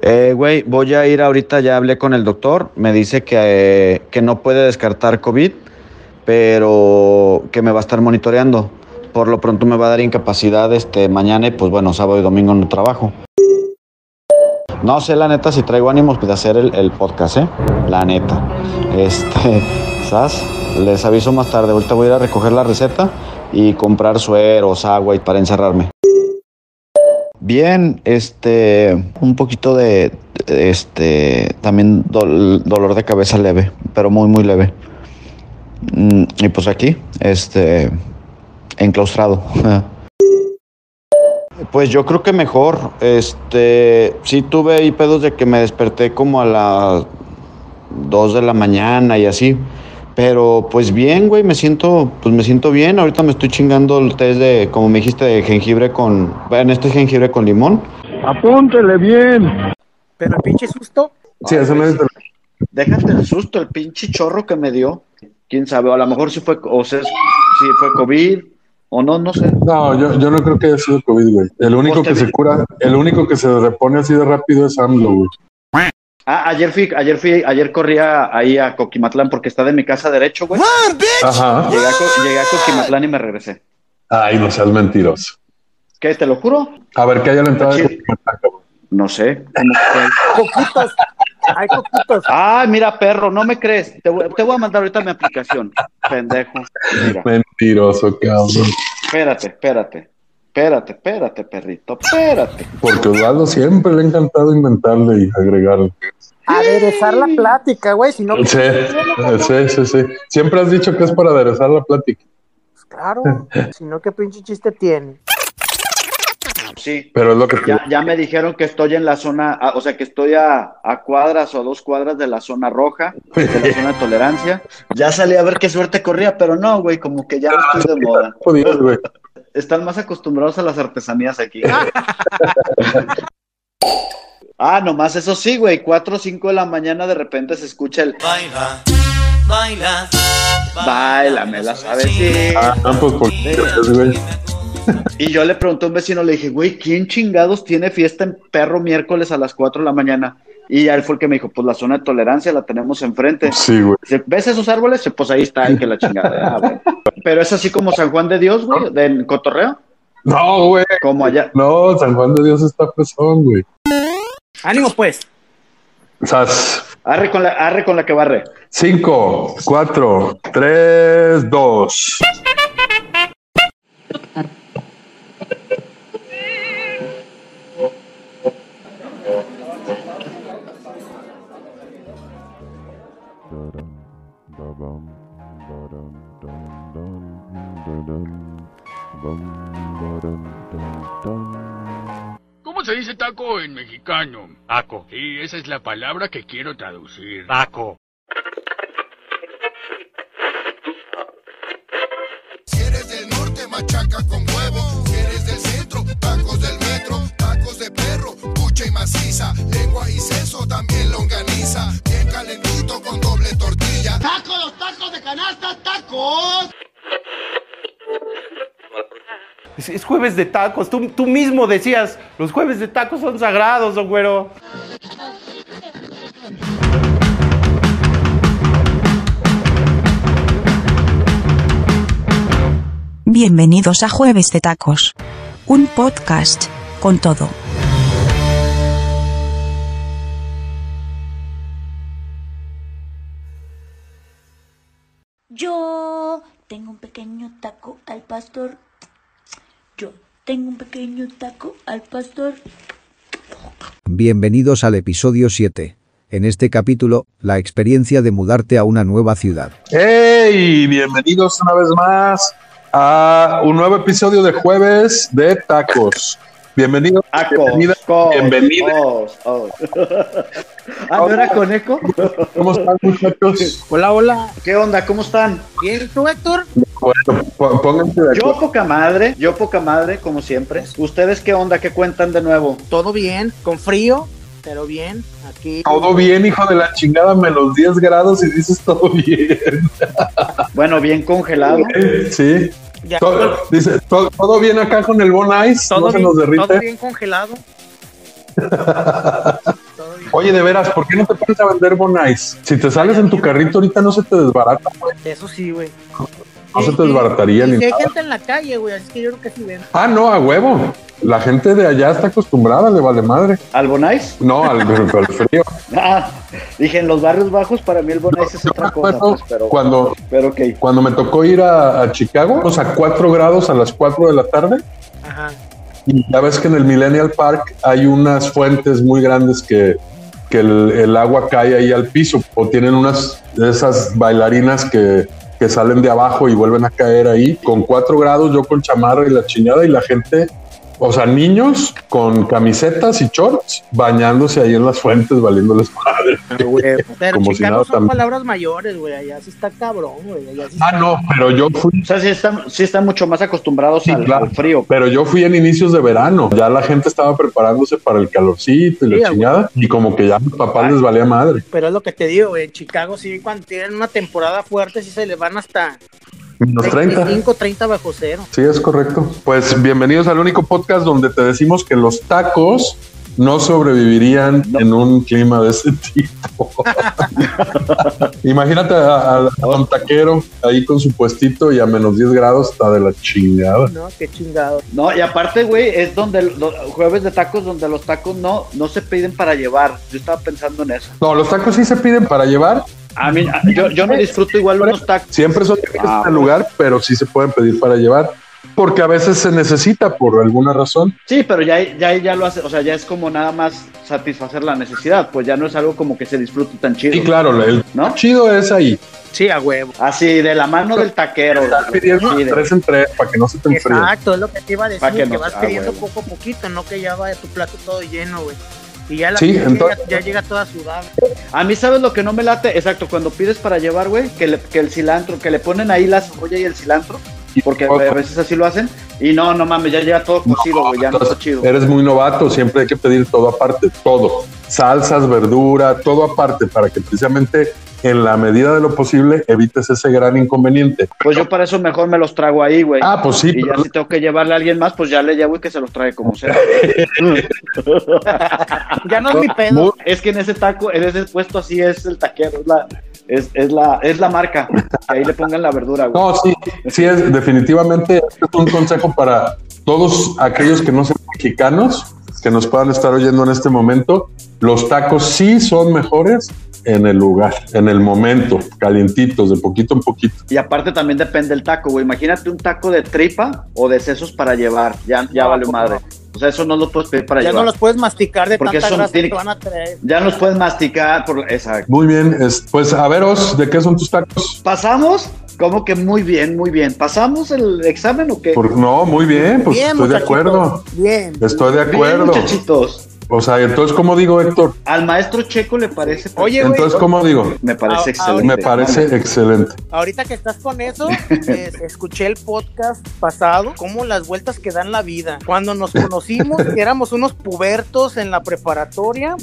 Eh, güey, voy a ir ahorita, ya hablé con el doctor, me dice que, eh, que no puede descartar COVID, pero que me va a estar monitoreando. Por lo pronto me va a dar incapacidad este mañana y pues bueno, sábado y domingo no trabajo. No sé la neta si traigo ánimos de hacer el, el podcast, ¿eh? La neta. Este, ¿sabes? Les aviso más tarde. Ahorita voy a ir a recoger la receta y comprar sueros, agua y para encerrarme. Bien, este, un poquito de, este, también dol- dolor de cabeza leve, pero muy, muy leve. Mm, Y pues aquí, este, enclaustrado. Pues yo creo que mejor. Este, sí tuve ahí pedos de que me desperté como a las 2 de la mañana y así. Pero pues bien, güey, me siento, pues me siento bien. Ahorita me estoy chingando el test de, como me dijiste, de jengibre con, bueno, este es jengibre con limón. Apúntele bien. Pero el pinche susto, Sí, eso me. Déjate el susto, el pinche chorro que me dio. Quién sabe, o a lo mejor sí fue, o sea, sí fue COVID, o no, no sé. No, yo, yo no creo que haya sido COVID, güey. El único que se cura, el único que se repone así de rápido es AMLO, güey. Ah, ayer fui, ayer fui, ayer corría ahí a Coquimatlán porque está de mi casa derecho, güey. Ajá. Llegué a, Co- llegué a Coquimatlán y me regresé. Ay, no seas mentiroso. ¿Qué? ¿Te lo juro? A ver, ¿qué hay a la entrada de. Coquimatlán, cabrón? No sé. Coquitos, hay coquitos. Ay, mira, perro, no me crees. Te voy, te voy a mandar ahorita mi aplicación. Pendejo. Mira, Mentiroso, cabrón. espérate, espérate. Espérate, espérate, perrito, espérate. Porque Osvaldo siempre le ha encantado inventarle y agregarle. Aderezar la plática, güey, si no, Sí, sí, sí, sí. Siempre has dicho que es para aderezar la plática. pues claro, si no, ¿qué pinche chiste tiene? Sí. Pero es lo que Ya, ya me dijeron que estoy en la zona, ah, o sea, que estoy a, a cuadras o a dos cuadras de la zona roja, de la zona de tolerancia. Ya salí a ver qué suerte corría, pero no, güey, como que ya no estoy de moda. podías, güey. Están más acostumbrados a las artesanías aquí. Ah, nomás eso sí, güey, 4 o 5 de la mañana de repente se escucha el Baila, baila, baila, me la sabes, sí. Ah, pues por güey. Y yo le pregunté a un vecino, le dije, güey, ¿quién chingados tiene fiesta en perro miércoles a las 4 de la mañana? Y ya él fue el que me dijo, pues la zona de tolerancia la tenemos enfrente. Sí, güey. Dice, ¿Ves esos árboles? Pues ahí está, el que la chingada. Ah. Pero es así como San Juan de Dios, güey, de Cotorreo, No, güey. como allá. No, San Juan de Dios está fresón, güey. Ánimo, pues. Sas. Arre con la, arre con la que barre. Cinco, cuatro, tres, dos. ¿Cómo se dice taco en mexicano? Taco. Sí, esa es la palabra que quiero traducir. Taco. Si eres del norte, machaca con huevo. Si eres del centro, tacos del metro, tacos de perro, pucha y maciza, lengua y seso, también longaniza, bien calentito con doble tortilla. ¡Tacos, los tacos de canasta, tacos! Es, es jueves de tacos. Tú, tú mismo decías, los jueves de tacos son sagrados, don güero. Bienvenidos a Jueves de Tacos. Un podcast con todo. Yo tengo un pequeño taco al pastor. Yo tengo un pequeño taco al pastor. Bienvenidos al episodio 7. En este capítulo, la experiencia de mudarte a una nueva ciudad. ¡Hey! Bienvenidos una vez más a un nuevo episodio de Jueves de Tacos. Bienvenidos. Acos, bienvenida, cos, bienvenida. cos, os. Ah, ¿no era con eco? ¿Cómo están, muchachos? Hola, hola. ¿Qué onda? ¿Cómo están? Bien, ¿tú, Héctor? Bueno, pó- pónganse de Yo poca madre, yo poca madre, como siempre. ¿Ustedes qué onda? ¿Qué cuentan de nuevo? Todo bien, con frío, pero bien. Aquí. Todo bien, hijo de la chingada, menos 10 grados y dices todo bien. Bueno, bien congelado. Sí. Ya, Todo, dice, todo, todo bien acá con el Bon Ice, todo, no se bien, nos derrite. todo bien congelado. Oye, de veras, ¿por qué no te pones a vender Bonais? Si te sales en tu carrito ahorita no se te desbarata, güey. Eso sí, güey. No se te desbarataría ni si hay nada. gente en la calle, güey, así que yo creo que sí ven. Ah, no, a huevo. La gente de allá está acostumbrada, le vale madre. ¿Al Bonais? No, al, al frío. Ah, dije, en los barrios bajos para mí el Bonais es otra cosa, Bueno, pues, pero, cuando, pero ok. cuando me tocó ir a, a Chicago, pues a 4 grados a las 4 de la tarde, Ajá. y ya ves que en el Millennial Park hay unas fuentes muy grandes que, que el, el agua cae ahí al piso, o tienen unas de esas bailarinas que, que salen de abajo y vuelven a caer ahí. Con 4 grados, yo con chamarra y la chingada, y la gente, o sea, niños con camisetas y shorts bañándose ahí en las fuentes, valiéndoles madre. Pero Como si Chicago nada son también. palabras mayores, güey. Allá sí está cabrón, güey. Allá sí Ah, no, pero yo fui O sea, sí están, sí están mucho más acostumbrados Sí, al, claro. al frío. Pero yo fui en inicios de verano, ya la gente estaba preparándose para el calorcito y Sí, la a chingada, y como que ya a mis papás les valía madre. Pero es lo que te digo, güey. En Chicago sí, cuando tienen una temporada fuerte, sí se les van hasta Menos 30. 25, 30 bajo cero. Sí, es correcto. Pues bienvenidos al único podcast donde te decimos que los tacos no sobrevivirían en un clima de ese tipo. Imagínate a, a- a un taquero ahí con su puestito y a menos 10 grados está de la chingada. No, qué chingado. No, y aparte, güey, es donde los jueves de tacos, donde los tacos no, no se piden para llevar. Yo estaba pensando en eso. No, los tacos sí se piden para llevar. A mí, a- yo, yo no disfruto igual unos tacos. Siempre son difíciles Ah, en el lugar, pero sí se pueden pedir para llevar. Porque a veces se necesita por alguna razón. Sí, pero ya, ya, ya lo hace, o sea, ya es como nada más satisfacer la necesidad, pues ya no es algo como que se disfrute tan chido. Y claro, el ¿No? chido es ahí. Sí, a huevo. Así, de la mano del taquero. Estás pidiendo Sí, de- tres en tres para que no se te enfríe. Exacto, es lo que te iba a decir, que que, no- vas ah, pidiendo huevo. poco a poquito, no que ya vaya tu plato todo lleno, güey. Y ya la Sí, entonces- ya, ya llega toda sudada. A mí, ¿sabes lo que no me late? Exacto, cuando pides para llevar, güey, que, le- que el cilantro, que le ponen ahí la cebolla y el cilantro, porque a veces así lo hacen, y no, no mames, ya llega todo cocido, güey, ya no está chido. Eres muy novato, siempre hay que pedir todo aparte, todo. Salsas, verdura, todo aparte, para que precisamente en la medida de lo posible evites ese gran inconveniente. Pues yo para eso mejor me los trago ahí, güey. Ah, pues sí, Y ya si tengo que llevarle a alguien más, pues ya le llevo y que se los trae como sea. Ya no es mi pedo. Muy- Es que en ese taco, en ese puesto así es el taquero, es la, es, es la, es la marca. Que ahí le pongan la verdura, güey. No, sí, sí es definitivamente este es un consejo para todos aquellos que no sean mexicanos, que nos puedan estar oyendo en este momento. Los tacos sí son mejores en el lugar, en el momento, calientitos, de poquito en poquito. Y aparte también depende del taco, güey. Imagínate un taco de tripa o de sesos para llevar. Ya, ya No, vale ¿cómo madre. O sea, eso no lo puedes pedir para Ya llevar. no los puedes masticar de Porque tanta son- grasa tiene- que van a traer. Ya no los puedes masticar. Por... Exacto. Muy bien, es- pues a veros, ¿de qué son tus tacos? ¿Pasamos? Como que muy bien, muy bien. ¿Pasamos el examen o qué? Por- no, muy bien, pues Bien, estoy de acuerdo. Bien. Estoy de Bien, acuerdo. muchachitos. O sea, entonces, ¿cómo digo, Héctor? Al maestro Checo le parece. Oye, güey. Entonces, ¿cómo digo? Me parece excelente. Me parece excelente. Ahorita que estás con eso, eh, escuché el podcast pasado, cómo las vueltas que dan la vida. Cuando nos conocimos, éramos unos pubertos en la preparatoria,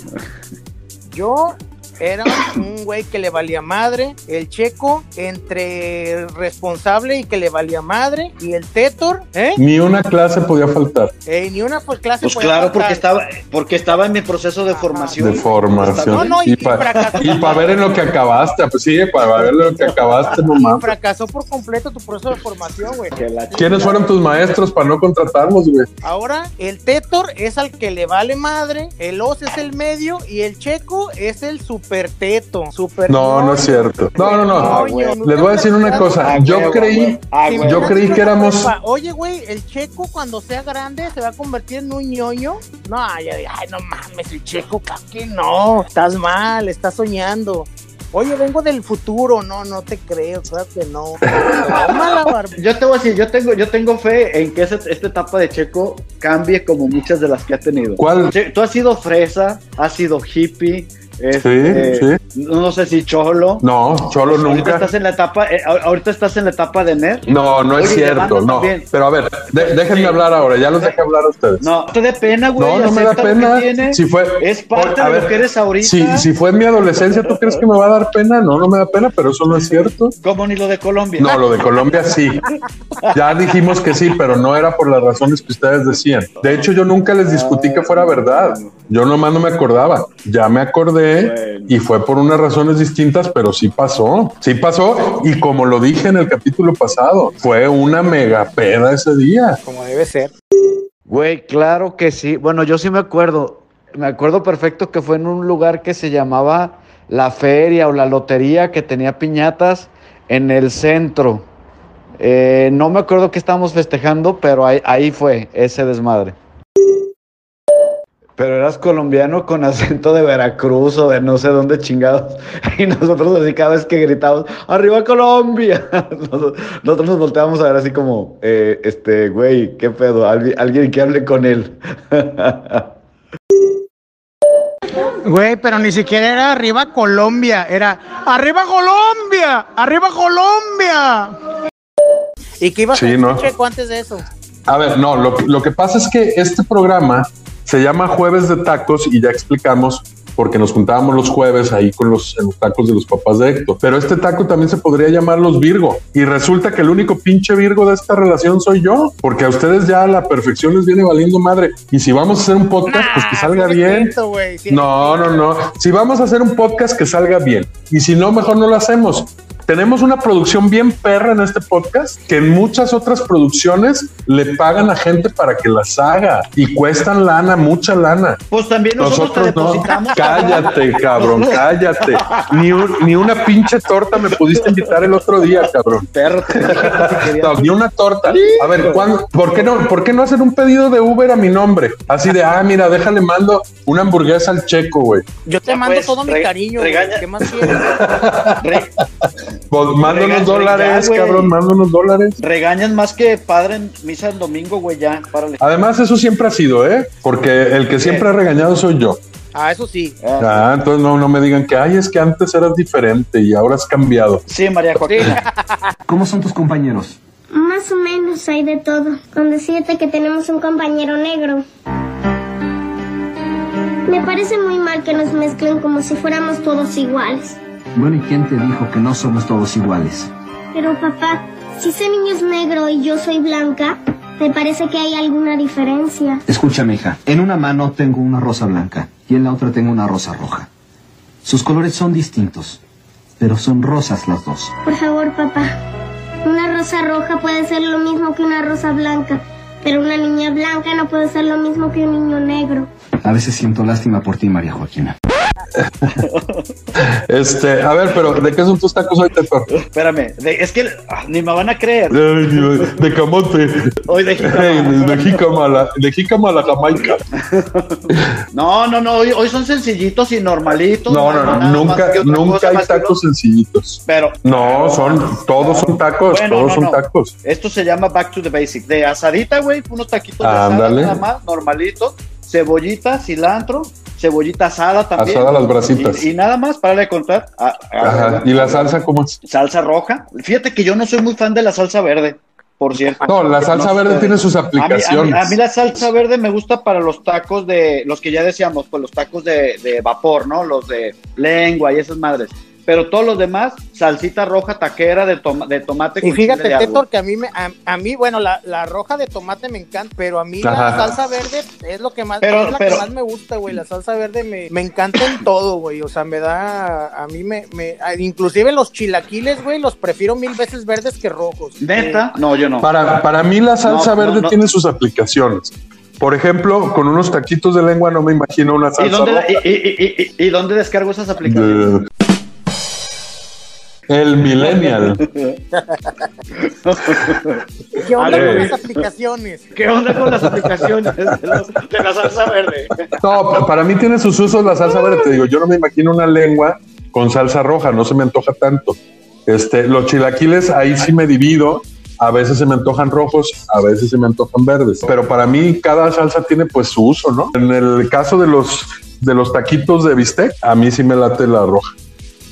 yo era un güey que le valía madre, el checo entre responsable y que le valía madre, y el Tetor, ¿eh? Ni una clase podía faltar Eh, ni una pues, clase Pues podía claro, faltar. porque estaba, porque estaba en mi proceso de formación. de formación. No, no, y y para fracasó. ver en lo que acabaste, pues sí, para ver en lo que acabaste, no Y mames. fracasó por completo tu proceso de formación, güey. ¿Quiénes fueron tus maestros para no contratarlos, güey? Ahora, el Tetor es al que le vale madre, el Os es el medio y el Checo es el super teto. Super No, no es cierto. No, no, no. Ñoño. Les voy a decir una cosa. Ah, Yo creí. Ah, yo creí que éramos- Oye, güey, el Checo cuando sea grande se va a convertir en un ñoño. No, ay, ay, ay, no mames, el Checo, que no. Estás mal, estás soñando. Oye, vengo del futuro. No, no te creo, claro que no. Yo te voy a decir, yo tengo, yo tengo fe en que ese- esta etapa de Checo cambie como muchas de las que ha tenido. ¿Cuál? Tú has sido fresa, has sido hippie, este, Sí, no sé si cholo. No, Cholo Ahorita nunca. estás en la etapa, eh, ahor- ahorita estás en la etapa de nerd. No, no es cierto, no. también. Pero a ver, de- déjenme Sí. hablar ahora, ya los dejé hablar a ustedes. No, te dé pena, güey. No, no me da pena. Si fue, es parte a de ver, lo que eres ahorita. Si, si fue en mi adolescencia, ¿tú crees que me va a dar pena? No, no me da pena, pero eso no es cierto. Como ni lo de Colombia. No, lo de Colombia sí. Ya dijimos que sí, pero no era por las razones que ustedes decían. De hecho, yo nunca les discutí que fuera verdad. Yo nomás no me acordaba. Ya me acordé y fue por unas razones distintas, pero sí pasó. Sí pasó. Y como lo dije en el capítulo pasado, fue una mega peda ese día. Como debe ser. Güey, claro que sí. Bueno, yo sí me acuerdo. Me acuerdo perfecto que fue en un lugar que se llamaba la feria o la lotería que tenía piñatas en el centro. Eh, no me acuerdo qué estábamos festejando, pero ahí, ahí fue ese desmadre. Pero eras colombiano con acento de Veracruz o de no sé dónde chingados. Y nosotros así cada vez que gritamos, ¡Arriba Colombia! Nos- Nosotros nos volteábamos a ver así como, eh, este, güey, ¿qué pedo? Alvi- Alguien que hable con él. Güey, pero ni siquiera era arriba Colombia, era arriba Colombia, arriba Colombia. ¿Y qué ibas Sí, a decir, ¿no? Antes de eso? A ver, no, lo, lo que pasa es que este programa se llama Jueves de Tacos y ya explicamos porque nos juntábamos los jueves ahí con los, en los tacos de los papás de Héctor. Pero este taco también se podría llamar los Virgo. Y resulta que el único pinche Virgo de esta relación soy yo, porque a ustedes ya la perfección les viene valiendo madre. Y si vamos a hacer un podcast, pues que salga bien. sí No, no, no. Si vamos a hacer un podcast que salga bien. Y si no, mejor no lo hacemos. Tenemos una producción bien perra en este podcast que en muchas otras producciones le pagan a gente para que las haga y cuestan lana, mucha lana. Pues también nosotros, te Nosotros no. depositamos. Cállate, cabrón, cállate. Ni, un- ni una pinche torta me pudiste invitar el otro día, cabrón. Perro, te No, ni una torta. A ver, ¿cuándo- por, qué no, ¿por qué no hacer un pedido de Uber a mi nombre? Así de, ah, mira, déjale, mando una hamburguesa al checo, güey. Yo te Ya, mando pues, todo mi cariño, güey. regaña. ¿Qué más quieres? Re- Pues, manda Rega- unos dólares, cabrón, manda unos dólares. regañan más que padre en misa el domingo, güey, ya, párale. Además, eso siempre ha sido, ¿eh? Porque el que siempre ha regañado soy yo. Ah, eso sí. Ah, entonces no, no me digan que, ay, es que antes eras diferente y ahora has cambiado. Sí, María Joaquina. ¿Cómo son tus compañeros? Más o menos hay de todo. Con decirte que tenemos un compañero negro. Me parece muy mal que nos mezclen como si fuéramos todos iguales. Bueno, ¿y quién te dijo que no somos todos iguales? Pero papá, si ese niño es negro y yo soy blanca, me parece que hay alguna diferencia. Escúchame, hija. En una mano tengo una rosa blanca y en la otra tengo una rosa roja. Sus colores son distintos, pero son rosas las dos. Por favor, papá. Una rosa roja puede ser lo mismo que una rosa blanca, pero una niña blanca no puede ser lo mismo que un niño negro. A veces siento lástima por ti, María Joaquina. Este, a ver, pero ¿de qué son tus tacos hoy, Tetor? Espérame, de- es que ah, ni me van a creer. Ay, Dios, De camote. Hoy de jícama. Ey, De jícama a la, de a la jamaica. No, no, no, hoy, hoy son sencillitos y normalitos. No, no, no, nunca, nunca hay tacos sencillitos. Pero No, son, todos son tacos, Bueno, todos no, son no. tacos. Esto se llama back to the basic. De asadita, güey, unos taquitos de Ándale. asada nada más, normalitos. Cebollita, cilantro, cebollita asada también. Asada a las brasitas. Y, y nada más, para de contar. Ajá. ¿Y la salsa cómo es? Salsa roja. Fíjate que yo no soy muy fan de la salsa verde, por cierto. No, la salsa No verde tiene sus A mí, a, mí, aplicaciones. a mí la salsa verde me gusta para los tacos de, los que ya decíamos, pues los tacos de, de vapor, ¿no? Los de lengua y esas madres. Pero todos los demás, salsita roja taquera de, toma- de tomate Y con chile fíjate. Tetor, que a mí, me, a, a mí bueno, la, la roja de tomate me encanta, pero a mí Ajá. la salsa verde es lo que más, Pero- es la pero- que más me gusta, güey. La salsa verde me, me encanta en todo, güey. O sea, me da, a mí me, me inclusive los chilaquiles, güey, los prefiero mil veces verdes que rojos. ¿Neta? No, yo no. Para, para mí la salsa No, verde no. tiene sus aplicaciones. Por ejemplo, con unos taquitos de lengua no me imagino una ¿Y salsa dónde, roja. y, y- y- y- y dónde descargo esas aplicaciones? De- El millennial. ¿Qué onda Ale. con las aplicaciones? ¿Qué onda con las aplicaciones de, los- de la salsa verde? No, pa- para mí tiene sus usos la salsa verde. Te digo, yo no me imagino una lengua con salsa roja, no se me antoja tanto. Este, los chilaquiles, ahí sí me divido. A veces se me antojan rojos, a veces se me antojan verdes. Pero para mí cada salsa tiene pues su uso, ¿no? En el caso de los de los taquitos de bistec, a mí sí me late la roja.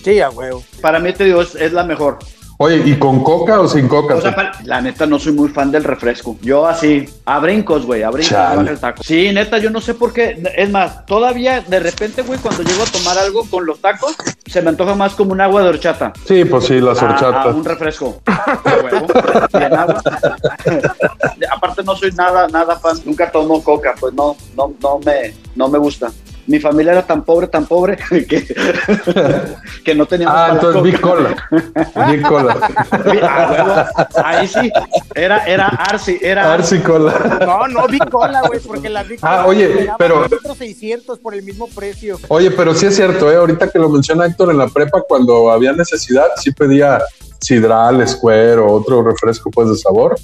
Sí, a huevo. Para mí, te digo, es, es la mejor. Oye, ¿y con coca o sin coca? O sea, para- la neta, no soy muy fan del refresco. Yo así, a brincos, güey, a brincos. Chale. el taco. Sí, neta, yo no sé por qué. Es más, todavía de repente, güey, cuando llego a tomar algo con los tacos, se me antoja más como un agua de horchata. sí, pues sí, las a- a horchatas. un refresco. Agua. Aparte no soy nada, nada fan. Nunca tomo coca, pues no, no, no me, no me gusta. Mi familia era tan pobre, tan pobre, que, que no teníamos Ah, entonces Big. Cola. Big Cola. Ah. Ahí sí, era, era Arsi, era Arsi Cola. No, no, Big Cola, güey, porque la Big Ah, Cola oye, te daban pero- un litro 600 por el mismo precio. Oye, pero sí es cierto, ¿eh? ahorita que lo menciona Héctor en la prepa, cuando había necesidad, sí pedía sidral, square o otro refresco pues de sabor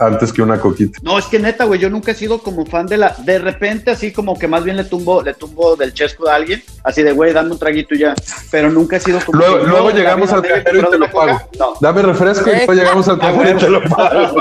antes que una coquita. No, es que neta, güey, yo nunca he sido como fan de la. De repente, así como que más bien le tumbo, le tumbo del chesco a alguien, así de, güey, dame un traguito y ya. Pero nunca he sido como. Luego, que, luego no, llegamos al cajero y te lo pago. Dame refresco y después llegamos al cajero y te lo pago.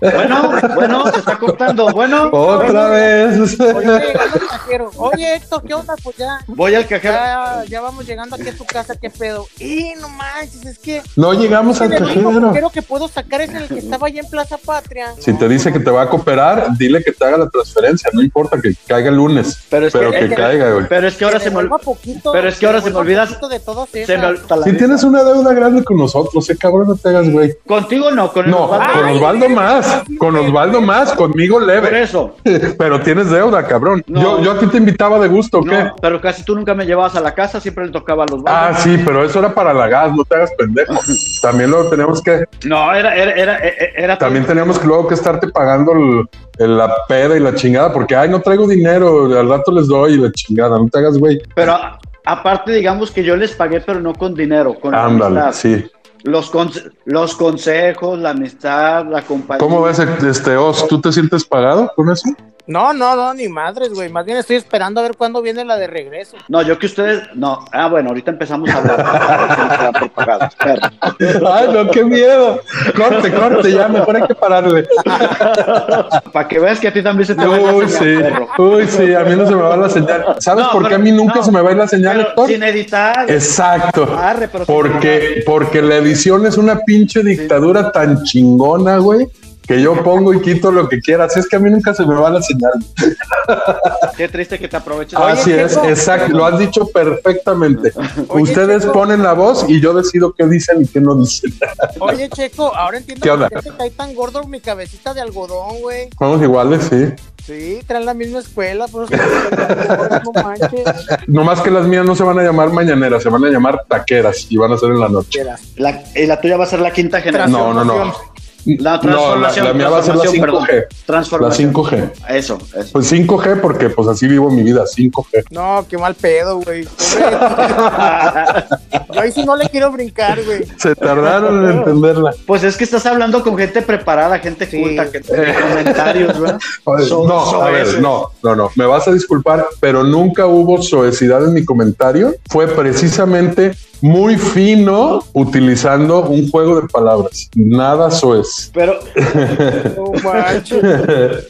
Bueno, bueno, se está cortando. Bueno, Otra vez. Oye, al cajero. Oye, Héctor, ¿qué onda? Pues ya. Voy al cajero. Ya, ya vamos llegando aquí a tu casa, ¿qué pedo? Y no manches, es que. No llegamos al el único cajero. cajero que puedo sacar es el que estaba allá en Plaza Patria. Si te dice que te va a cooperar, dile que te haga la transferencia, no importa que caiga el lunes, pero, es que- que, es que- caiga, güey. Pero es que ahora se me olvida. Pero es que ahora se me olvida. de Se me olvida. Si tienes una deuda grande con nosotros, eh, cabrón, no te hagas, güey. Contigo no, con el No, Osvaldo. con Osvaldo más, con Osvaldo más, conmigo leve. Por eso. Pero tienes deuda, cabrón. No. Yo, yo a ti te invitaba de gusto, ¿o ¿qué? No, pero casi tú nunca me llevabas a la casa, siempre le tocaba a los Ah, sí, pero eso era para la gas, no te hagas pendejo. También lo teníamos que, No, era, era, era, era, también teníamos que luego que estarte pagando el- el- la peda y la chingada, porque ay, no traigo dinero, al rato les doy y la chingada, no te hagas, güey. Pero a- aparte, digamos que yo les pagué, pero no con dinero, con Ándale, amistad. sí. Los, conse- los consejos, la amistad, la compañía. ¿Cómo ves, este Os? ¿Tú te sientes pagado con eso? No, no, no, ni madres, güey. Más bien estoy esperando a ver cuándo viene la de regreso. No, yo que ustedes. No, ah, bueno, ahorita empezamos a hablar. Ay, no, qué miedo. Corte, corte, ya, mejor hay que pararle. Para que veas que a ti también se te va Uy, la sí, señal, uy, sí, a mí no se me va la señal. ¿Sabes No, por qué pero- a mí nunca no, se me va a ir la señal, Héctor? Sin editar. Exacto. Arre, Porque, porque la edición es una pinche dictadura tan chingona, güey, que yo pongo y quito lo que quiera. Así es que a mí nunca se me va la señal. Qué triste que te aproveches. Así es, exacto, lo has dicho perfectamente. Ustedes ponen la voz y yo decido qué dicen y qué no dicen. Oye, Checo, ahora entiendo ¿Qué onda? por qué te cae tan gordo mi cabecita de algodón, güey. Somos iguales, sí. Sí, traen la misma escuela, pero no manches. Nomás que las mías no se van a llamar mañaneras, se van a llamar taqueras y van a ser en la noche. La, y la tuya va a ser la quinta generación. No, no, no. La No, la, transformación. la mía va a ser la transformación, 5G. perdón. La Transformación. 5G. Eso, eso. Pues 5G porque pues así vivo mi vida, 5G. No, qué mal pedo, güey. Yo ahí sí no le quiero brincar, güey. Se tardaron en entenderla. Pues es que estás hablando con gente preparada, gente culta, que tiene comentarios, güey. So- no, a ver, no, no, no, me vas a disculpar, pero nunca hubo soecidad en mi comentario. Fue precisamente muy fino utilizando un juego de palabras. Nada soez. Pero, No manches.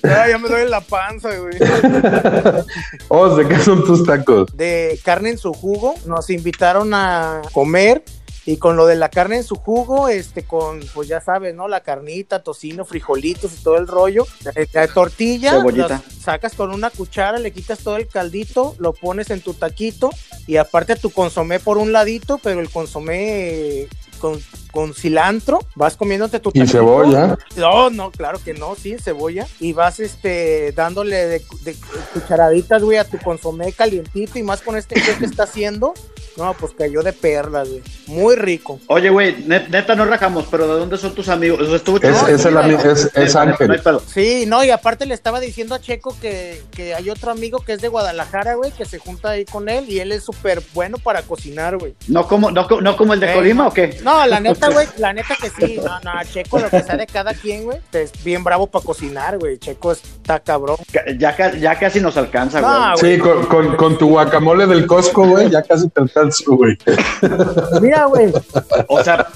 Ya, ya me duele la panza, güey. Os, ¿de qué son tus tacos? de carne en su jugo. Nos invitaron a comer y con lo de la carne en su jugo, este, con, pues ya sabes, ¿no? La carnita, tocino, frijolitos y todo el rollo. Eh, La tortilla, sacas con una cuchara, le quitas todo el caldito, lo pones en tu taquito y aparte tu consomé por un ladito, pero el consomé con, con cilantro, vas comiéndote tu Y taquito. cebolla. No, no, claro que no, sí, cebolla. Y vas este dándole de, de cucharaditas, güey, a tu consomé calientito y más con este que está haciendo. No, pues cayó de perlas, güey. Muy rico. oye, güey, net- neta no rajamos, pero ¿de dónde son tus amigos? O sea, estuvo Es, es, el ami- es, es Ángel. Sí, no, y aparte le estaba diciendo a Checo que, que hay otro amigo que es de Guadalajara, güey, que se junta ahí con él y él es súper bueno para cocinar, güey. ¿No como, no, no como el de Eh, Colima o qué? No, la neta, güey, la neta que sí. No, no, Checo, lo que sea de cada quien, güey, es bien bravo para cocinar, güey. Checo está cabrón. Ca- Ya, ya casi nos alcanza, güey. No, Sí, con, con, con tu guacamole del Costco, güey, ya casi te alcanzo, güey. Mira, güey. O sea,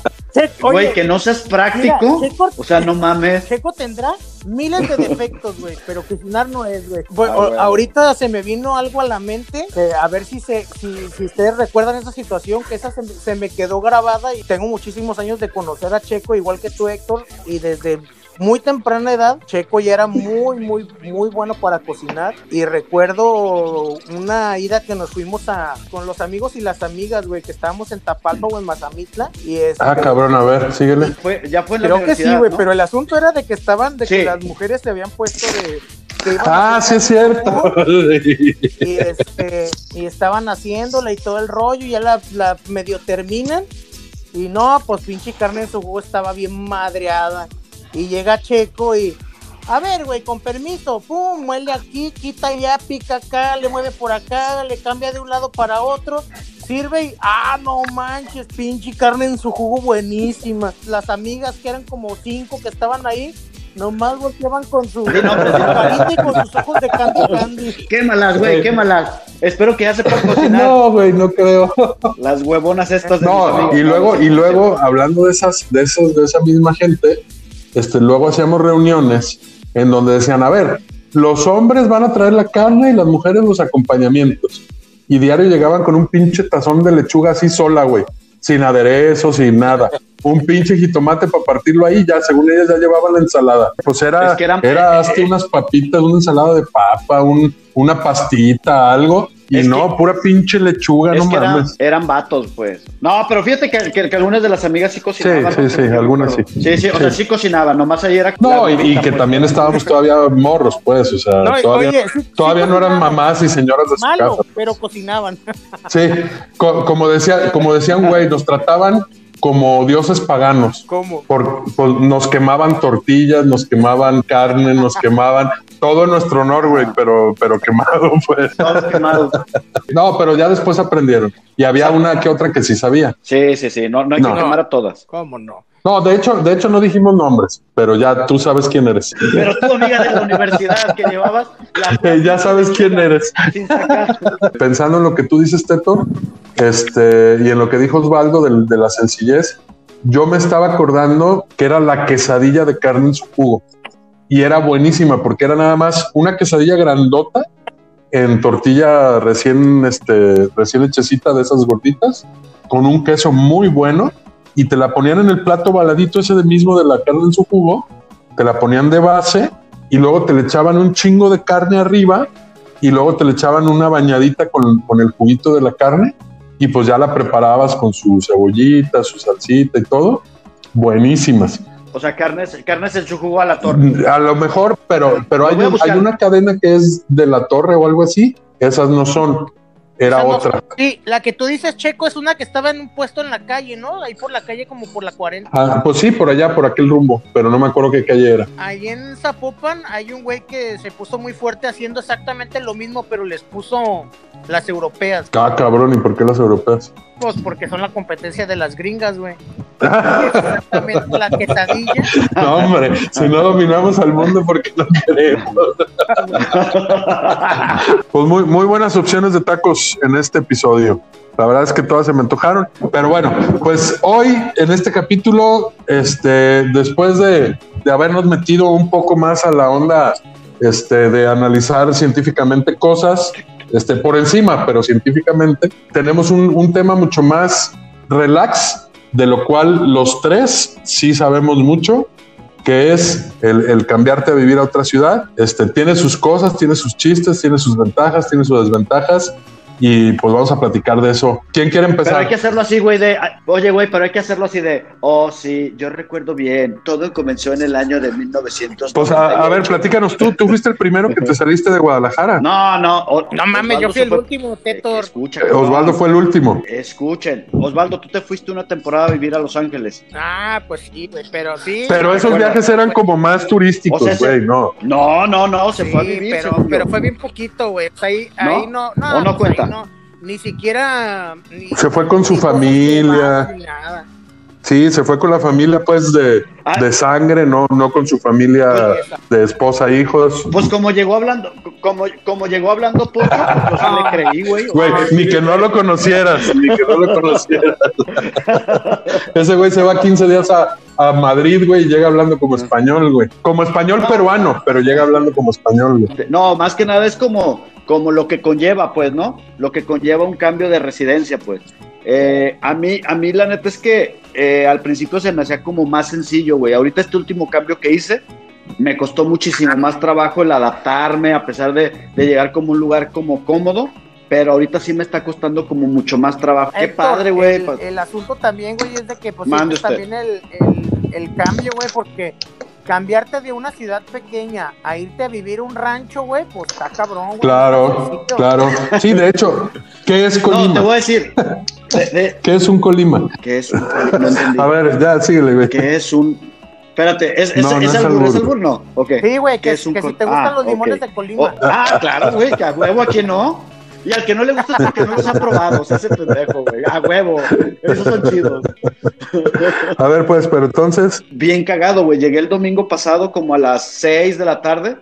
güey, oye, que no seas práctico. Mira, Checo- o sea, no mames. Checo tendrá miles de defectos, güey, pero cocinar no es, güey. Bueno, Ah, ahorita se me vino algo a la mente, que a ver si se, si, si ustedes recuerdan esa situación, que esa se, me- se me quedó grabada y tengo muchísimos años de conocer a Checo, igual que tú, Héctor, y desde muy temprana edad, Checo ya era muy, muy, muy bueno para cocinar. Y recuerdo una ida que nos fuimos a con los amigos y las amigas, güey, que estábamos en Tapalpa o en Mazamitla. Y este, Ah, cabrón, a ver, síguele. Fue, ya fue en la Creo que sí, güey, ¿no? pero el asunto era de que estaban, de Sí. que las mujeres se habían puesto de, Ah, sí es cierto. y este y estaban haciéndola y todo el rollo y ya la, la medio terminan y no pues pinche carne en su jugo estaba bien madreada y llega Checo y a ver güey con permiso pum muele aquí quita allá pica acá le mueve por acá le cambia de un lado para otro sirve y ah no manches pinche carne en su jugo buenísima las amigas que eran como cinco que estaban ahí nomás volteaban con su, Sí, no, con pero su carita y con sus ojos de candy candy Quémalas, güey, quémalas. Espero que ya sepan cocinar. No, güey, no creo. Las huevonas estas de mis No, amigos. y luego, y luego, hablando de esas, de esos, de esa misma gente, este, luego hacíamos reuniones en donde decían, a ver, los hombres van a traer la carne y las mujeres los acompañamientos. Y diario llegaban con un pinche tazón de lechuga así sola, güey, sin aderezo, sin nada. Un pinche jitomate para partirlo ahí, ya según ellas ya llevaban la ensalada. Pues era, Es que eran- era hazte unas papitas, una ensalada de papa, un, una pastita, algo. Y Es no, pura pinche lechuga, Es no que eran, mames. eran vatos, pues. No, pero fíjate que, que- que algunas de las amigas sí cocinaban. Sí, sí, sí, algunas sí. Sí, sí, o sea, sí cocinaban, nomás ahí era. No, y, y que pues. también estábamos todavía morros, pues, o sea, No, todavía, oye, sí- todavía sí no eran mamás y señoras de su malo casa. pero cocinaban Sí, co- como decía, como decían, güey, nos trataban como dioses paganos. ¿Cómo? Por, por- nos quemaban tortillas, nos quemaban carne, nos quemaban todo en nuestro honor, güey, pero, pero quemado, pues. Todo quemado. No, pero ya después aprendieron. Y había una que otra que sí sabía. Sí, sí, sí, no, no hay No. que quemar a todas. cómo no No, de hecho, de hecho no dijimos nombres, pero ya tú sabes quién eres. Pero tú, amiga de la universidad que llevabas, la ya sabes quién eres. pensando en lo que tú dices, Teto, este, y en lo que dijo Osvaldo del- de, la sencillez, yo me estaba acordando que era la quesadilla de carne en su jugo. Y era buenísima porque era nada más una quesadilla grandota en tortilla recién, este, recién hechecita de esas gorditas, con un queso muy bueno, y te la ponían en el plato baladito ese de mismo de la carne en su jugo, te la ponían de base, y luego te le echaban un chingo de carne arriba, y luego te le echaban una bañadita con, con el juguito de la carne y pues ya la preparabas con su cebollita, su salsita y todo. Buenísimas. O sea, carnes, carnes en su jugo a la torre. A lo mejor, pero, pero hay, hay una cadena que es de la torre o algo así. Esas no son. Era otra. sí la que tú dices Checo es una que estaba en un puesto en la calle no ahí por la calle como por la 40 Ah, pues sí, por allá, por aquel rumbo, pero no me acuerdo qué calle era. Ahí en Zapopan hay un güey que se puso muy fuerte haciendo exactamente lo mismo, pero les puso las europeas. Ah, cabrón, ¿y por qué las europeas? Pues porque son la competencia de las gringas, güey. Exactamente la quesadilla. No, hombre, si no dominamos al mundo, porque no queremos? Pues muy, muy buenas opciones de tacos en este episodio. La verdad es que todas se me antojaron. Pero bueno, pues hoy en este capítulo, este, después de, de habernos metido un poco más a la onda este, de analizar científicamente cosas, este, por encima, pero científicamente, tenemos un, un tema mucho más relax, de lo cual los tres sí sabemos mucho, que es el, el cambiarte a vivir a otra ciudad. Este, tiene sus cosas, tiene sus chistes, tiene sus ventajas, tiene sus desventajas. Y pues vamos a platicar de eso. ¿Quién quiere Pero hay empezar? que hacerlo así, güey, de, ah, oye, güey, pero hay que hacerlo así de, oh, sí, yo recuerdo bien, todo comenzó en el año de 1900. Pues a, a ver, platícanos tú. Tú fuiste el primero que te saliste de Guadalajara. No, no, o- No mames, yo Osvaldo fui el último, Tetor. Escucha, Eh, Osvaldo fue el último. Escuchen, Osvaldo, tú te fuiste una temporada a vivir a Los Ángeles. Ah, pues sí, güey, pero sí. Pero esos recuerdo. viajes eran como más turísticos, O sea, ese- güey, no. No, no, no, se Sí, fue a vivir. pero, pero fue bien poquito, güey. O sea, ahí, ahí no, no, ¿O no pues no, ni siquiera. ni- Se fue con su familia. nada. Sí, se fue con la familia, pues, de, Ah. de sangre, no, no con su familia de esposa, hijos. Pues como llegó hablando, como, como llegó hablando poco, pues sí le creí, güey. Güey, Ah, ni que no lo conocieras, ni que no lo conocieras. Ese güey se va 15 días a, a Madrid, güey, y llega hablando como español, güey. Como español peruano, pero llega hablando como español, güey. No, más que nada es como, como lo que conlleva, pues, ¿no? Lo que conlleva un cambio de residencia, pues. Eh, a mí, a mí la neta es que eh, al principio se me hacía como más sencillo, güey. Ahorita este último cambio que hice, me costó muchísimo más trabajo el adaptarme, a pesar de, de llegar como un lugar como cómodo, pero ahorita sí me está costando como mucho más trabajo. Qué padre, güey. El, el asunto también, güey, es de que pues usted. también el, el, el cambio, güey, porque cambiarte de una ciudad pequeña a irte a vivir un rancho, güey, pues está cabrón, güey. Claro, claro. Sí, de hecho, ¿qué es Colima? No, te voy a decir. ¿Qué es un Colima? ¿Qué es un Colima? No. A ver, ya, síguele, güey. ¿Qué es un Espérate, ¿es, es, No, no es, albur, albur. ¿es albur? No, ok. Sí, güey, que, ¿Qué es un que si te gustan Ah, los limones de Colima. Ah, claro, güey, que a huevo a quien no. Y al que no le gusta es porque no los ha probado, o sea, ese pendejo, güey. A huevo, esos son chidos. A ver, pues, pero entonces, Bien cagado, güey. Llegué el domingo pasado como a las 6 de la tarde.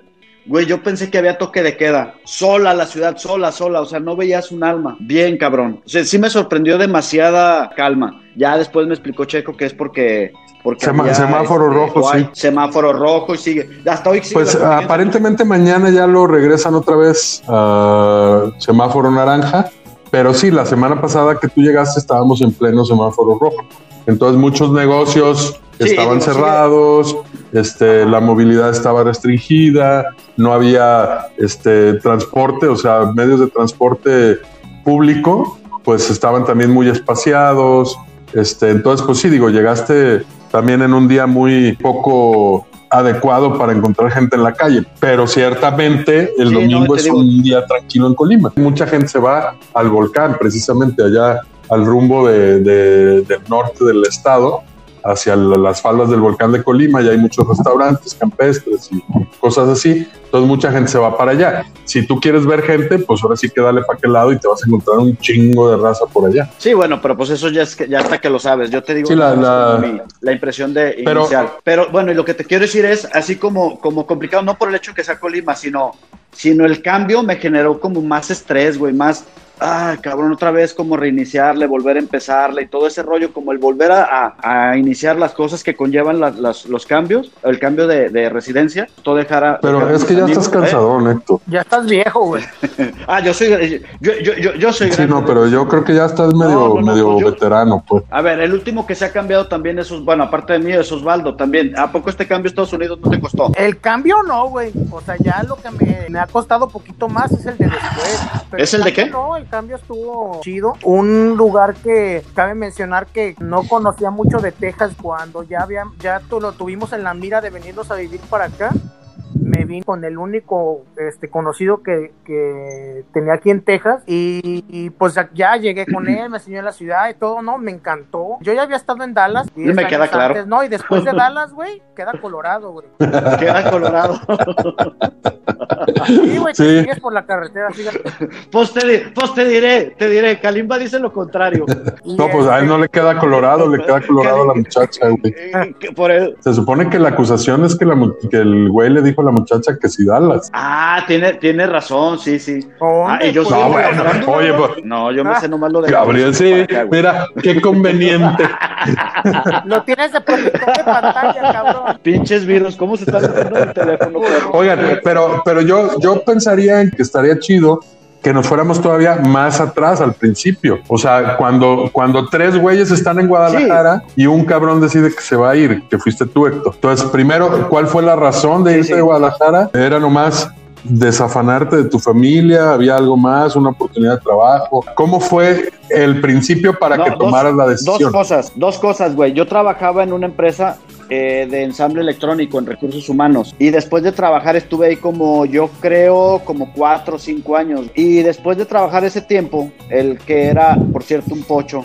Güey, yo pensé que había toque de queda. Sola la ciudad, sola, sola. O sea, no veías un alma. Bien, cabrón. O sea, sí me sorprendió demasiada calma. Ya después me explicó Checo que es porque... porque semáforo rojo, o hay sí. Semáforo rojo y sigue. Hasta hoy sigue. pues aparentemente mañana ya lo regresan otra vez a semáforo naranja, pero sí, la semana pasada que tú llegaste estábamos en pleno semáforo rojo. Entonces muchos negocios Sí, estaban digo, cerrados, este, la movilidad estaba restringida, no había este, transporte, o sea, medios de transporte público, pues estaban también muy espaciados. Este, entonces, pues sí, digo, llegaste también en un día muy poco adecuado para encontrar gente en la calle, pero ciertamente el Sí, domingo es digo- un día tranquilo en Colima. Mucha gente se va al volcán, precisamente allá al rumbo de- de- del norte del estado, hacia la- las faldas del volcán de Colima, y hay muchos restaurantes campestres y cosas así. Entonces mucha gente se va para allá. Si tú quieres ver gente, pues ahora sí que dale para aquel lado y te vas a encontrar un chingo de raza por allá. Sí, bueno, pero pues eso ya es que ya hasta que lo sabes. Yo te digo Sí, la- mi- la impresión de Pero- inicial. Pero bueno, y lo que te quiero decir es así como, como complicado, no por el hecho que sea Colima, sino, sino el cambio me generó como más estrés, güey, más, ah, cabrón, otra vez como reiniciarle, volver a empezarle y todo ese rollo, como el volver a, a- a iniciar las cosas que conllevan las- las- los cambios, el cambio de, de residencia, todo dejará. Pero dejar es que ya amigos, estás ¿eh? cansadón, Héctor. Ya estás viejo, güey. Ah, yo soy, yo, yo, yo, yo soy Sí, grande. no, pero yo creo que ya estás medio, No, no, no, medio pues yo- veterano, pues. A ver, el último que se ha cambiado también es, bueno, aparte de mí, es Osvaldo también. ¿A poco este cambio a Estados Unidos no te costó? El cambio no, güey. O sea, ya lo que me, me ha costado poquito más es el de después. Pero ¿Es el de qué? No, el cambio estuvo chido. Un lugar que cabe mencionar que no conocía mucho de Texas cuando ya había, ya tu- lo tuvimos en la mira de venirnos a vivir para acá. Me vine con el único este conocido que, que tenía aquí en Texas y, y, pues ya llegué con él, me enseñó la ciudad y todo, no, me encantó. Yo ya había estado en Dallas. Y 10 me queda claro. antes, no, y después de Dallas, güey, queda Colorado, güey. Queda Colorado. Sí, güey, Sí. sigues por la carretera. Pues te, pues te diré, te diré, Kalimba dice lo contrario. No, pues a él no le queda colorado, le queda colorado a la muchacha, güey. Por el... Se supone que la acusación es que, la, que el güey le dijo a la muchacha que si Dallas. Ah, tiene, tiene razón, sí, sí. ¿Dónde, Ah, y yo No, bueno, oye, ¿no? pues- No, yo me sé nomás lo de Gabriel, sí, mira, qué conveniente. Lo tienes de protector de pantalla, cabrón. Pinches virus, ¿cómo se está metiendo en el teléfono? Oigan, pero, pero yo, yo pensaría en que estaría chido que nos fuéramos todavía más atrás al principio. O sea, cuando, cuando tres güeyes están en Guadalajara y un cabrón decide que se va a ir, que fuiste tú, Héctor. Entonces, primero, ¿cuál fue la razón de irse sí. de Guadalajara? Era nomás desafanarte de tu familia, había algo más, una oportunidad de trabajo. ¿Cómo fue el principio para No, que dos- tomaras la decisión? Dos cosas, dos cosas, güey. Yo trabajaba en una empresa eh, de ensamble electrónico en recursos humanos. Y después de trabajar estuve ahí como yo creo como cuatro o cinco años. Y después de trabajar ese tiempo, el que era, por cierto, un pocho,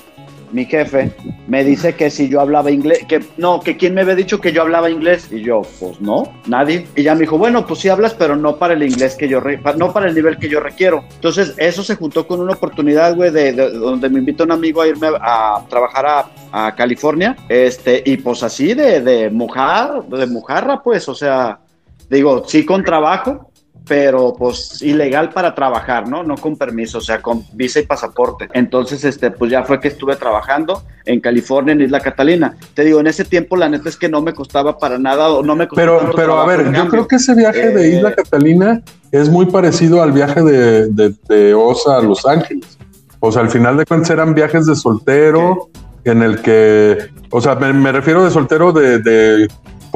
mi jefe, me dice que si yo hablaba inglés, que no, que quién me había dicho que yo hablaba inglés y yo, pues no, nadie. Y ya me dijo, bueno, pues sí hablas, pero no para el inglés que yo, re- no para el nivel que yo requiero. Entonces eso se juntó con una oportunidad, güey, de, de- donde me invitó un amigo a irme a, a trabajar a, a California, este, y pues así de, de mojar, de mojarra, pues, o sea, digo, sí con trabajo, pero pues ilegal para trabajar, ¿no? No con permiso, o sea, con visa y pasaporte. Entonces, este, pues ya fue que estuve trabajando en California, en Isla Catalina. Te digo, en ese tiempo la neta es que no me costaba para nada, o no me costaba Pero, pero a ver, yo creo que ese viaje de Eh, Isla Catalina es muy parecido al viaje de, de, de Osa a Los Ángeles. O sea, al final de cuentas eran viajes de soltero en el que, o sea, me, me refiero de soltero de, de,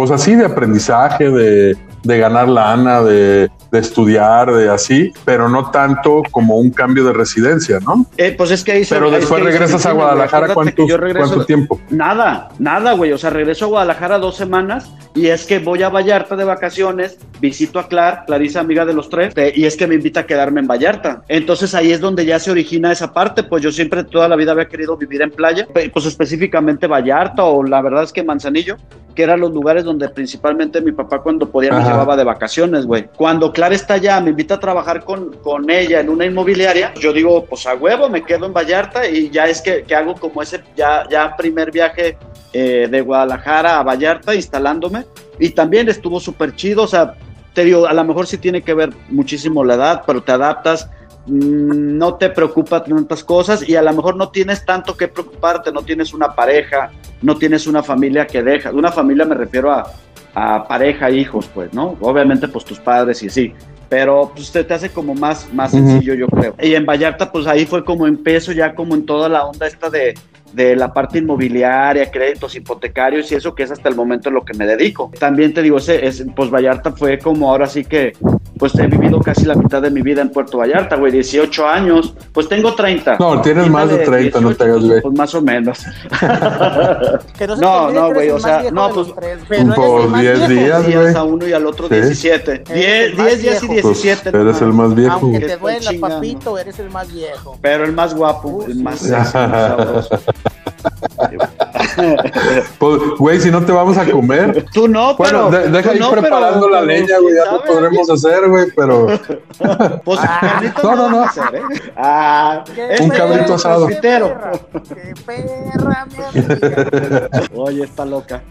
pues así, de aprendizaje, de, de ganar lana, de, de estudiar, de así, pero no tanto como un cambio de residencia, ¿no? Eh, pues es que ahí se- Pero es después regresas a. Guadalajara, ¿cuánto, que yo regreso- ¿cuánto tiempo? Nada, nada, güey. O sea, regreso a Guadalajara dos semanas y es que voy a Vallarta de vacaciones, visito a Clar, Clarisa, amiga de los tres, te- y es que me invita a quedarme en Vallarta. Entonces ahí es donde ya se origina esa parte. Pues yo siempre toda la vida había querido vivir en playa, pues específicamente Vallarta o la verdad es que Manzanillo, que eran los lugares donde principalmente mi papá cuando podía me Ajá. llevaba de vacaciones, güey. Cuando Clara está allá, me invita a trabajar con, con ella en una inmobiliaria, yo digo, pues a huevo, me quedo en Vallarta y ya es que, que hago como ese ya, ya primer viaje eh, de Guadalajara a Vallarta instalándome. Y también estuvo súper chido, o sea, te digo, a lo mejor sí tiene que ver muchísimo la edad, pero te adaptas, no te preocupa tantas cosas y a lo mejor no tienes tanto que preocuparte, no tienes una pareja, no tienes una familia que deja. Una familia me refiero a, a pareja, hijos, pues, ¿no? Obviamente, pues tus padres y sí. Pero pues te, te hace como más, más sencillo, yo creo. Y en Vallarta, pues ahí fue como empiezo ya como en toda la onda esta de, de la parte inmobiliaria, créditos hipotecarios y eso que es hasta el momento en lo que me dedico. También te digo, ese, es, pues Vallarta fue como ahora sí que, pues he vivido casi la mitad de mi vida en Puerto Vallarta, güey, 18 años, pues tengo 30. No, tienes más de Quítale 30, no te hagas, güey. Pues más o menos. Que no No, güey, o sea, no, pues, por el más 10 viejo. días, güey. a uno y al otro Sí. 17. Eres 10, el más 10 días y viejo. 17. Pues, eres no el más viejo. Aunque ¿Qué te duela, papito, eres el más viejo. Pero el más guapo, el más sexy, el más sabroso. Pues, güey, si no te vamos a comer. Tú no, Bueno, pero. de- deja ir no, preparando pero- la pero leña, sí güey, ya lo podremos hacer, güey, pero Pues carnitas No, no, no. hacer, ¿eh? Ah, Qué Un cabrito asado. Qué perra, mierda. Oye, está loca.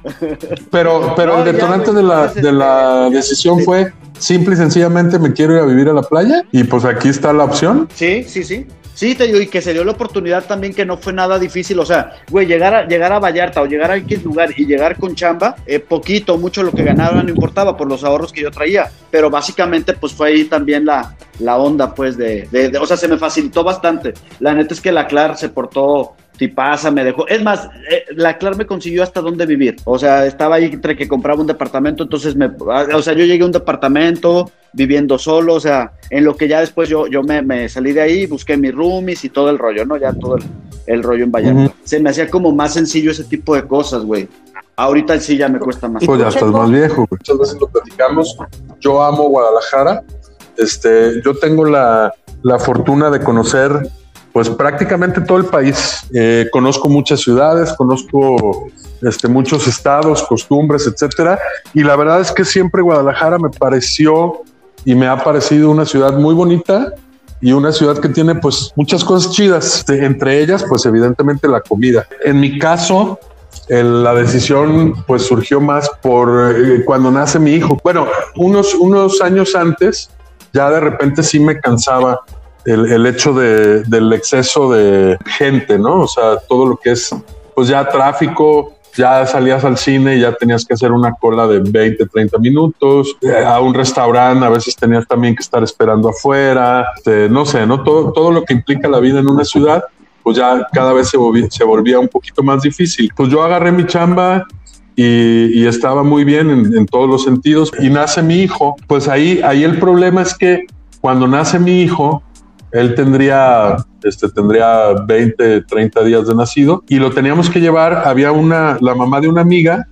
Pero, pero No, el ya, detonante de la, de la decisión sí. fue simple y sencillamente me quiero ir a vivir a la playa y pues aquí está la opción. Sí, sí, sí. Sí, te digo, y que se dio la oportunidad también que no fue nada difícil. O sea, güey, llegar a, llegar a Vallarta o llegar a X lugar y llegar con chamba, eh, poquito, mucho lo que ganaba no importaba por los ahorros que yo traía. Pero básicamente, pues fue ahí también la, la onda, pues, de, de- O sea, se me facilitó bastante. La neta es que la Clar se portó tipaza, me dejó. Es más, eh, la Clar me consiguió hasta dónde vivir. O sea, estaba ahí entre que compraba un departamento, entonces me. O sea, yo llegué a un departamento viviendo solo, o sea, en lo que ya después yo, yo me, me salí de ahí, busqué mis roomies y todo el rollo, ¿no? Ya todo el, el rollo en Vallarta. Se me hacía como más sencillo ese tipo de cosas, güey. Ahorita sí ya me cuesta más. Pues ya estás más viejo. güey. Muchas veces lo platicamos. Yo amo Guadalajara. Este, yo tengo la, la fortuna de conocer pues prácticamente todo el país. Eh, conozco muchas ciudades, conozco este, muchos estados, costumbres, etcétera. Y la verdad es que siempre Guadalajara me pareció y me ha parecido una ciudad muy bonita y una ciudad que tiene pues muchas cosas chidas. Este, entre ellas, pues evidentemente la comida. En mi caso, la decisión pues surgió más por eh, cuando nace mi hijo. Bueno, unos, unos años antes, ya de repente sí me cansaba el, el hecho de, del exceso de gente, ¿no? O sea, todo lo que es pues ya tráfico, ya salías al cine ya tenías que hacer una cola de 20, 30 minutos, eh, a un restaurante a veces tenías también que estar esperando afuera, este, no sé, ¿no? Todo, todo lo que implica la vida en una ciudad pues ya cada vez se volvía, un poquito más difícil. Pues yo agarré mi chamba y, y estaba muy bien en, en todos los sentidos y nace mi hijo. Pues ahí, ahí el problema es que cuando nace mi hijo, él tendría, este, tendría 20, 30 días de nacido y lo teníamos que llevar. Había una, la mamá de una amiga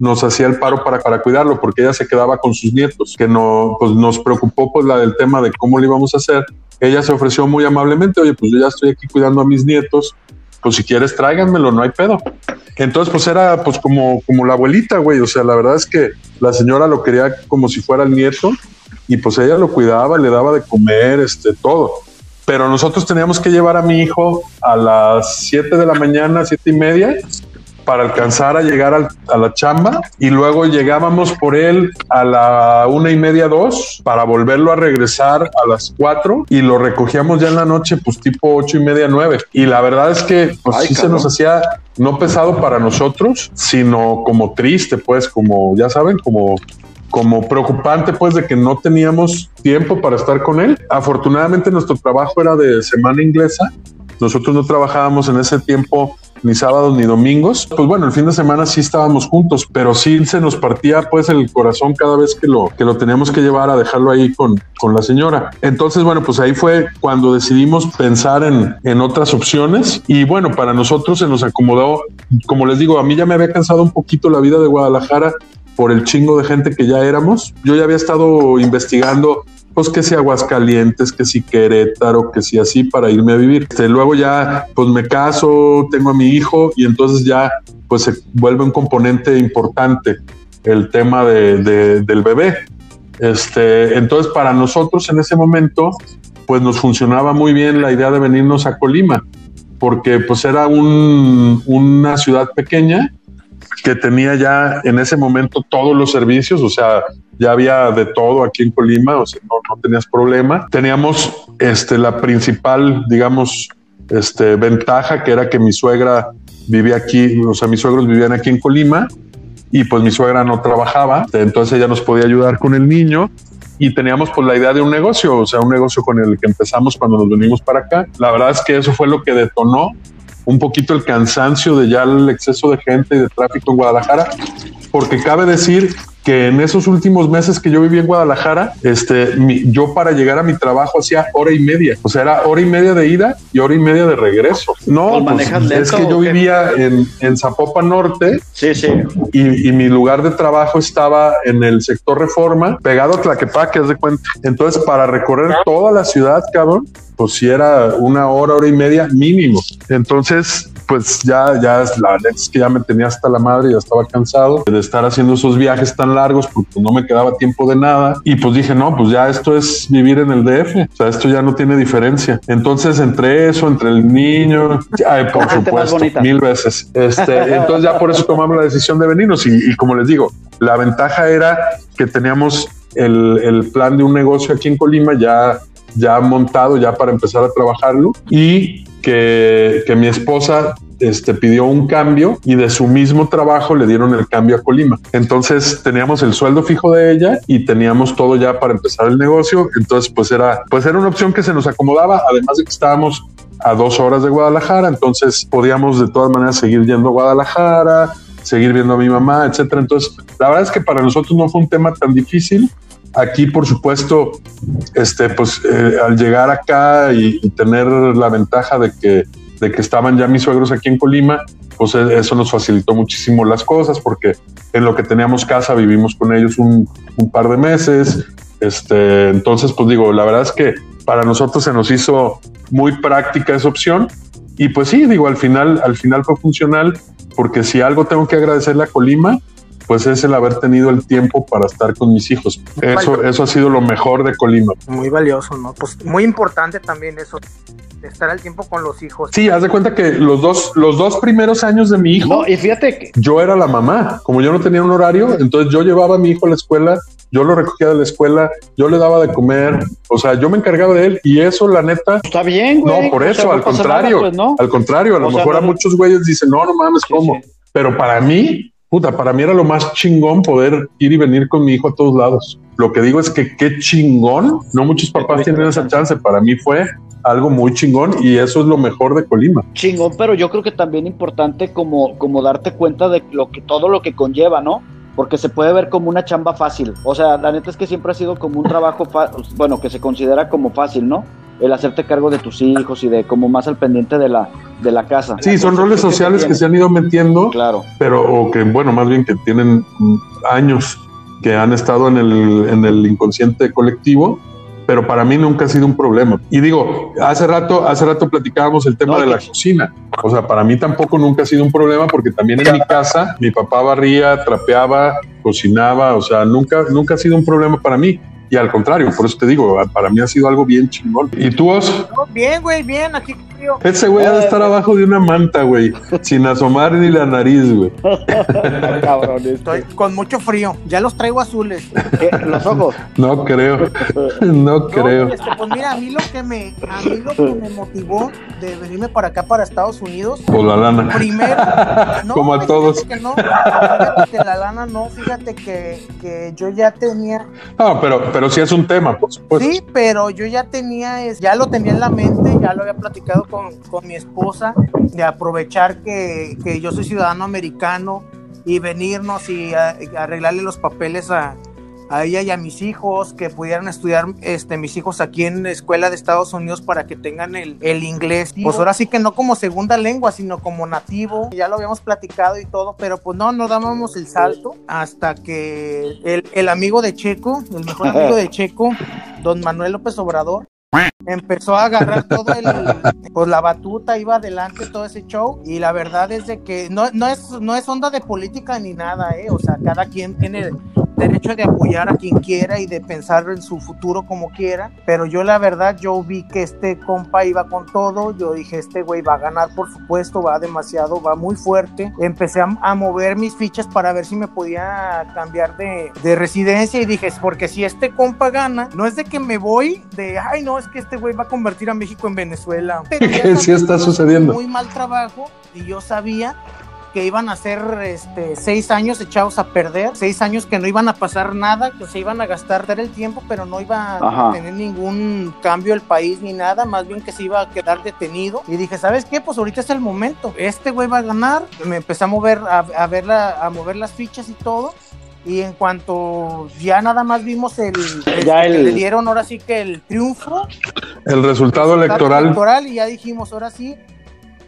nos hacía el paro para, para cuidarlo porque ella se quedaba con sus nietos, que no, pues nos preocupó pues la del tema de cómo le íbamos a hacer. Ella se ofreció muy amablemente, oye, pues yo ya estoy aquí cuidando a mis nietos, pues si quieres tráiganmelo, no hay pedo. Entonces, pues era pues como, como la abuelita, güey, o sea, la verdad es que la señora lo quería como si fuera el nieto y pues ella lo cuidaba, le daba de comer, este, todo. Pero nosotros teníamos que llevar a mi hijo a las 7 de la mañana, siete y media, para alcanzar a llegar al- a la chamba y luego llegábamos por él a la una y media, dos, para volverlo a regresar a las cuatro y lo recogíamos ya en la noche, pues tipo ocho y media, nueve. Y la verdad es que pues Ay, sí se nos hacía no pesado para nosotros, sino como triste, pues como ya saben, como como preocupante pues de que no teníamos tiempo para estar con él. Afortunadamente nuestro trabajo era de semana inglesa. Nosotros no trabajábamos en ese tiempo ni sábados ni domingos. Pues bueno, el fin de semana sí estábamos juntos, pero sí se nos partía pues el corazón cada vez que lo, que lo teníamos que llevar a dejarlo ahí con, con la señora. Entonces, bueno, pues ahí fue cuando decidimos pensar en, en otras opciones y bueno, para nosotros se nos acomodó, como les digo, a mí ya me había cansado un poquito la vida de Guadalajara por el chingo de gente que ya éramos. Yo ya había estado investigando pues que si Aguascalientes, que si Querétaro, que si así para irme a vivir. Este, luego ya pues me caso, tengo a mi hijo y entonces ya pues se vuelve un componente importante el tema de, de- del bebé. Este, entonces para nosotros en ese momento pues nos funcionaba muy bien la idea de venirnos a Colima porque pues era un- una ciudad pequeña que tenía ya en ese momento todos los servicios, o sea, ya había de todo aquí en Colima, o sea, no, tenías problema. Teníamos este, la principal, digamos, este, ventaja que era que mi suegra vivía aquí, o sea, mis suegros vivían aquí en Colima y pues mi suegra no trabajaba, entonces ella nos podía ayudar con el niño y teníamos pues la idea de un negocio, o sea, un negocio con el que empezamos cuando nos venimos para acá. La verdad es que eso fue lo que detonó un poquito el cansancio de ya el exceso de gente y de tráfico en Guadalajara, porque cabe decir que en esos últimos meses que yo viví en Guadalajara, este, mi- yo para llegar a mi trabajo hacía hora y media, o sea, era hora y media de ida y hora y media de regreso. No, ¿Pues es que yo vivía en, en Zapopan Norte Sí, sí. y, y mi lugar de trabajo estaba en el sector Reforma, pegado a Tlaquepaque, haz de cuenta. Entonces, para recorrer toda la ciudad, cabrón, pues si era una hora, hora y media mínimo. Entonces, pues ya, ya es la es que ya me tenía hasta la madre, ya estaba cansado de estar haciendo esos viajes tan largos porque no me quedaba tiempo de nada. Y pues dije, no, pues ya esto es vivir en el DF. O sea, esto ya no tiene diferencia. Entonces, entre eso, entre el niño, ay, por supuesto, mil veces. Este, entonces ya por eso tomamos la decisión de venirnos. Y, y como les digo, la ventaja era que teníamos el, el plan de un negocio aquí en Colima ya, ya montado, ya para empezar a trabajarlo. Y que, que mi esposa este, pidió un cambio y de su mismo trabajo le dieron el cambio a Colima. Entonces teníamos el sueldo fijo de ella y teníamos todo ya para empezar el negocio. Entonces pues era, pues era una opción que se nos acomodaba, además de que estábamos a dos horas de Guadalajara, entonces podíamos de todas maneras seguir yendo a Guadalajara, seguir viendo a mi mamá, etcétera. Entonces, la verdad es que para nosotros no fue un tema tan difícil. Aquí, por supuesto, este, pues eh, al llegar acá y, y tener la ventaja de que, de que estaban ya mis suegros aquí en Colima, pues eh, eso nos facilitó muchísimo las cosas porque en lo que teníamos casa vivimos con ellos un, par de meses. Este, entonces, pues digo, la verdad es que para nosotros se nos hizo muy práctica esa opción y pues sí, digo, al final, al final fue funcional porque si algo tengo que agradecerle a Colima, pues es el haber tenido el tiempo para estar con mis hijos. Eso, eso ha sido lo mejor de Colima. Muy valioso, ¿no? Pues muy importante también eso, de estar al tiempo con los hijos. Sí, haz de cuenta que los dos, los dos primeros años de mi hijo, No, y fíjate que yo era la mamá. Como yo no tenía un horario, entonces yo llevaba a mi hijo a la escuela, yo lo recogía de la escuela, yo le daba de comer, o sea, yo me encargaba de él y eso, la neta, está bien, güey. no, por eso, sea, al contrario, nada, pues, ¿no? al contrario, a lo sea, mejor a muchos güeyes dicen, no, no mames, ¿cómo? Pero para mí, puta, para mí era lo más chingón poder ir y venir con mi hijo a todos lados. Lo que digo es que qué chingón, no muchos papás tienen esa chance, para mí fue algo muy chingón y eso es lo mejor de Colima. chingón, pero yo creo que también importante como, como darte cuenta de lo que todo lo que conlleva, ¿no? Porque se puede ver como una chamba fácil. O sea, la neta es que siempre ha sido como un trabajo, bueno, que se considera como fácil, ¿no? El hacerte cargo de tus hijos y de como más al pendiente de la, de la casa. Sí, son roles sociales que se han ido metiendo, Claro. pero o que, bueno, más bien que tienen años que han estado en el, en el inconsciente colectivo, pero para mí nunca ha sido un problema. Y digo, hace rato, hace rato platicábamos el tema de la cocina. O sea, para mí tampoco nunca ha sido un problema porque también en mi casa mi papá barría, trapeaba, cocinaba, o sea, nunca, nunca ha sido un problema para mí. Y al contrario, por eso te digo, para mí ha sido algo bien chingón. ¿Y tú, Os? No, bien, güey, bien, aquí frío. Ese güey ha de estar abajo de una manta, güey, sin asomar ni la nariz, güey. Estoy con mucho frío. Ya los traigo azules. Los ojos. No creo, no creo. Este, pues mira, a mí lo que me, a mí lo que me motivó de venirme para acá, para Estados Unidos. Por la lana. Primero, no, Como a todos. fíjate que no, fíjate que la lana no, fíjate que, que yo ya tenía, No, pero, pero sí es un tema, por supuesto. sí, pero yo ya tenía, es- ya lo tenía en la mente, ya lo había platicado con, con mi esposa de aprovechar que, que yo soy ciudadano americano y venirnos y arreglarle los papeles a, a ella y a mis hijos, que pudieran estudiar este, mis hijos aquí en la escuela de Estados Unidos para que tengan el, el inglés. Pues ahora sí que no como segunda lengua, sino como nativo. Ya lo habíamos platicado y todo, pero pues no, no dábamos el salto hasta que el, el amigo de Checo, el mejor amigo de Checo, don Manuel López Obrador, empezó a agarrar todo el pues la batuta iba adelante todo ese show y la verdad es de que no, no es no es onda de política ni nada eh o sea cada quien tiene derecho de apoyar a quien quiera y de pensar en su futuro como quiera pero yo la verdad yo vi que este compa iba con todo yo dije este güey va a ganar por supuesto va demasiado va muy fuerte empecé a, a mover mis fichas para ver si me podía cambiar de, de residencia y dije porque si este compa gana no es de que me voy de ay no es que este güey va a convertir a México en Venezuela Que sí está sucediendo. muy mal trabajo y yo sabía que iban a ser este, seis años echados a perder, seis años que no iban a pasar nada, que se iban a gastar el tiempo, pero no iba Ajá. a tener ningún cambio el país ni nada, más bien que se iba a quedar detenido. Y dije, ¿sabes qué? Pues ahorita es el momento. Este güey va a ganar. Me empecé a mover, a, a ver la- a mover las fichas y todo. Y en cuanto ya nada más vimos el, este, Ya que el- le dieron ahora sí que el triunfo, El resultado resultado electoral. electoral y ya dijimos, ahora sí,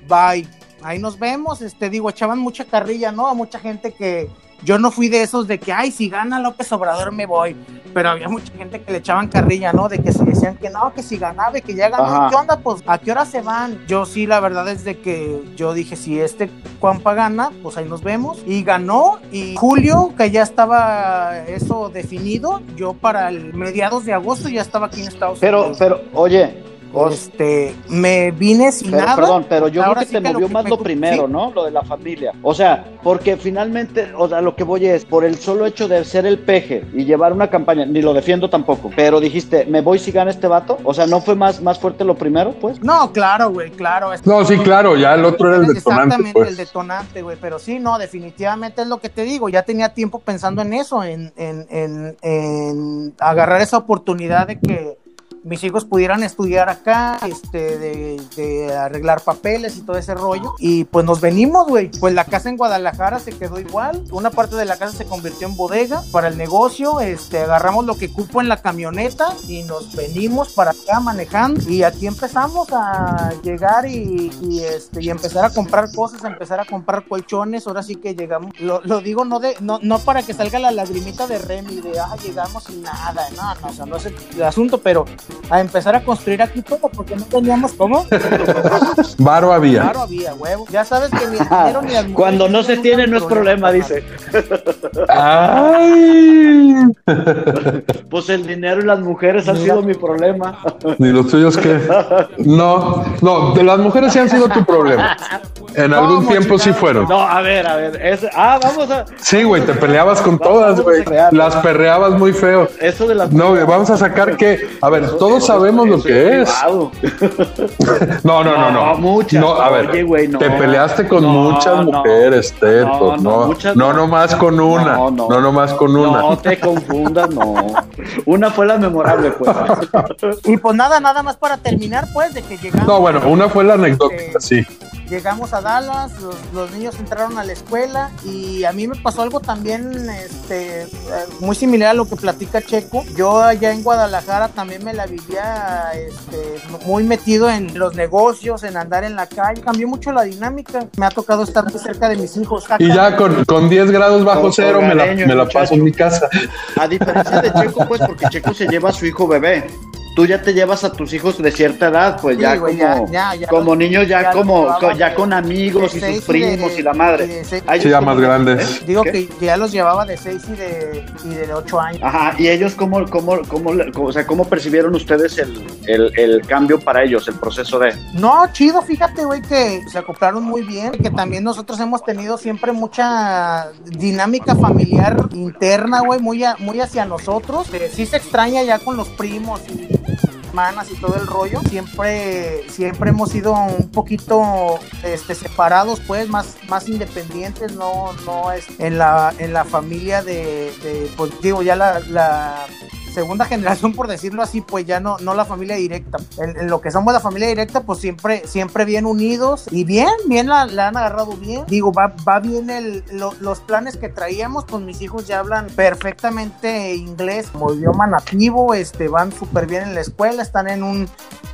bye. Ahí nos vemos, este digo, echaban mucha carrilla, ¿no? A mucha gente que yo no fui de esos de que, ay, si gana López Obrador me voy, pero había mucha gente que le echaban carrilla, ¿no? De que si decían que no, que si ganaba y que ya ganó, Ajá. ¿qué onda? Pues, ¿a qué hora se van? Yo sí, la verdad es de que yo dije, si este Juanpa gana, pues ahí nos vemos. Y ganó, y Julio, que ya estaba eso definido, yo para el mediados de agosto ya estaba aquí en Estados Pero, Unidos. pero, oye, Os- Este, me vine sin Pero, nada. perdón, pero yo creo que sí te que movió que más me lo primero. ¿no? Lo de la familia. O sea, porque finalmente, o sea, lo que voy es, por el solo hecho de ser el peje y llevar una campaña, ni lo defiendo tampoco, pero dijiste, me voy si gana este vato. O sea, ¿no fue más, más fuerte lo primero, pues? No, claro, güey, claro. es- No, sí, claro, ya el otro era el detonante, Exactamente, pues. el detonante, güey. Pero sí, no, definitivamente es lo que te digo. Ya tenía tiempo pensando en eso, en, en, en, en agarrar esa oportunidad de que mis hijos pudieran estudiar acá, este, de, arreglar papeles y todo ese rollo. Y pues nos venimos, güey. Pues la casa en Guadalajara se quedó igual. Una parte de la casa se convirtió en bodega para el negocio. Este, agarramos lo que cupo en la camioneta y nos venimos para acá manejando. Y aquí empezamos a llegar y, este, y empezar a comprar cosas, a empezar a comprar colchones. Ahora sí que llegamos. Lo, digo no, de, no, no para que salga la lagrimita de Remy de, ah, llegamos sin nada. No, no, o sea, no es el asunto, pero a empezar a construir aquí todo porque no teníamos cómo. Varo había. Claro, había huevo. Ya sabes que ni el dinero ni las mujeres Cuando no se tiene, no es problema, dice. Ay. Pues el dinero y las mujeres han sido mi problema. Ni los tuyos que. No, no, de las mujeres sí han sido tu problema. En algún tiempo sí fueron. No, a ver, a ver. es- ah, vamos a. Sí, güey, te peleabas con todas, güey. Las perreabas muy feo. Eso de las No, güey, vamos a sacar que. A ver, todos sabemos lo que es. No, no, no, no. No, muchas. No, a ver, Oye, güey, no. te peleaste con No, muchas no. mujeres, Teto. No, no, No, muchas no, no. nomás con una. No, No, no. nomás con una. No te confundas, no. Una fue la memorable, pues. Y pues nada, nada más para terminar, pues, de que llegamos. No, bueno, una fue la anecdótica, sí. Llegamos a Dallas, los, los niños entraron a la escuela y a mí me pasó algo también este, eh, muy similar a lo que platica Checo. Yo allá en Guadalajara también me la vivía este, muy metido en los negocios, en andar en la calle. Cambió mucho la dinámica. Me ha tocado estar muy cerca de mis hijos. Y ya con, con 10 grados bajo Con cero me la, me paso en mi casa. A diferencia de Checo, pues, porque Checo se lleva a su hijo bebé. Tú ya te llevas a tus hijos de cierta edad, pues Sí, ya, como, ya, ya, ya como niños, ya, como llevaba ya de- con amigos de y sus primos de- y la madre. de Ay, Sí, ya ¿cómo- más grandes. Digo ¿Qué? que, ya los llevaba de 6 y de, y de 8 años. Ajá, y ellos cómo, cómo, cómo, o sea, cómo percibieron ustedes el, el, el cambio para ellos, el proceso de. No, chido, fíjate, güey, que se acoplaron muy bien, que también nosotros hemos tenido siempre mucha dinámica familiar interna, güey, muy, a- muy hacia nosotros. Eh, sí se extraña ya con los primos y hermanas y todo el rollo. Siempre, siempre hemos sido un poquito este, separados, pues, más, más independientes, no, no es en la, en la familia de, pues digo, ya la segunda generación, por decirlo así, pues ya no, no la familia directa. En, lo que somos la familia directa, pues siempre, siempre bien unidos y bien, bien la, han agarrado bien. Digo, va, va bien el, lo- los planes que traíamos, pues mis hijos ya hablan perfectamente inglés como idioma nativo, este, van súper bien en la escuela, están en un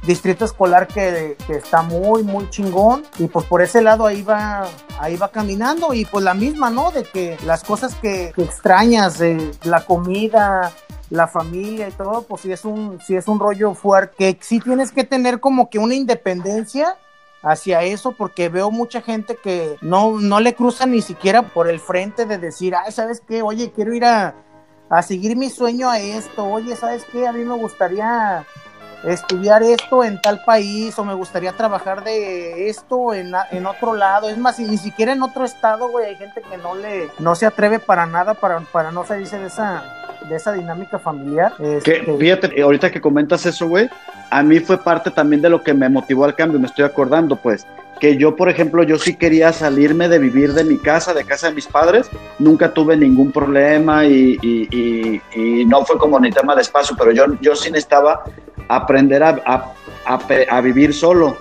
distrito escolar que, que está muy, muy chingón y pues por ese lado ahí va, ahí va caminando y pues la misma, ¿no? De que las cosas que, extrañas, de la comida, la familia y todo, pues sí es un, sí es un rollo fuerte, que sí tienes que tener como que una independencia hacia eso porque veo mucha gente que no, no le cruza ni siquiera por el frente de decir, ay, ¿sabes qué? Oye, quiero ir a, a seguir mi sueño a esto, oye, ¿sabes qué? A mí me gustaría estudiar esto en tal país o me gustaría trabajar de esto en, en otro lado. Es más, ni siquiera en otro estado, güey, hay gente que no le no se atreve para nada para, para no salirse de esa de esa dinámica familiar. Que, Este, fíjate, eh, ahorita que comentas eso, güey, a mí fue parte también de lo que me motivó al cambio, me estoy acordando, pues, que yo, por ejemplo, yo sí quería salirme de vivir de mi casa, de casa de mis padres, nunca tuve ningún problema y, y- y- y no fue como ni tema de espacio, pero yo, yo sí necesitaba aprender a, a- a a vivir solo.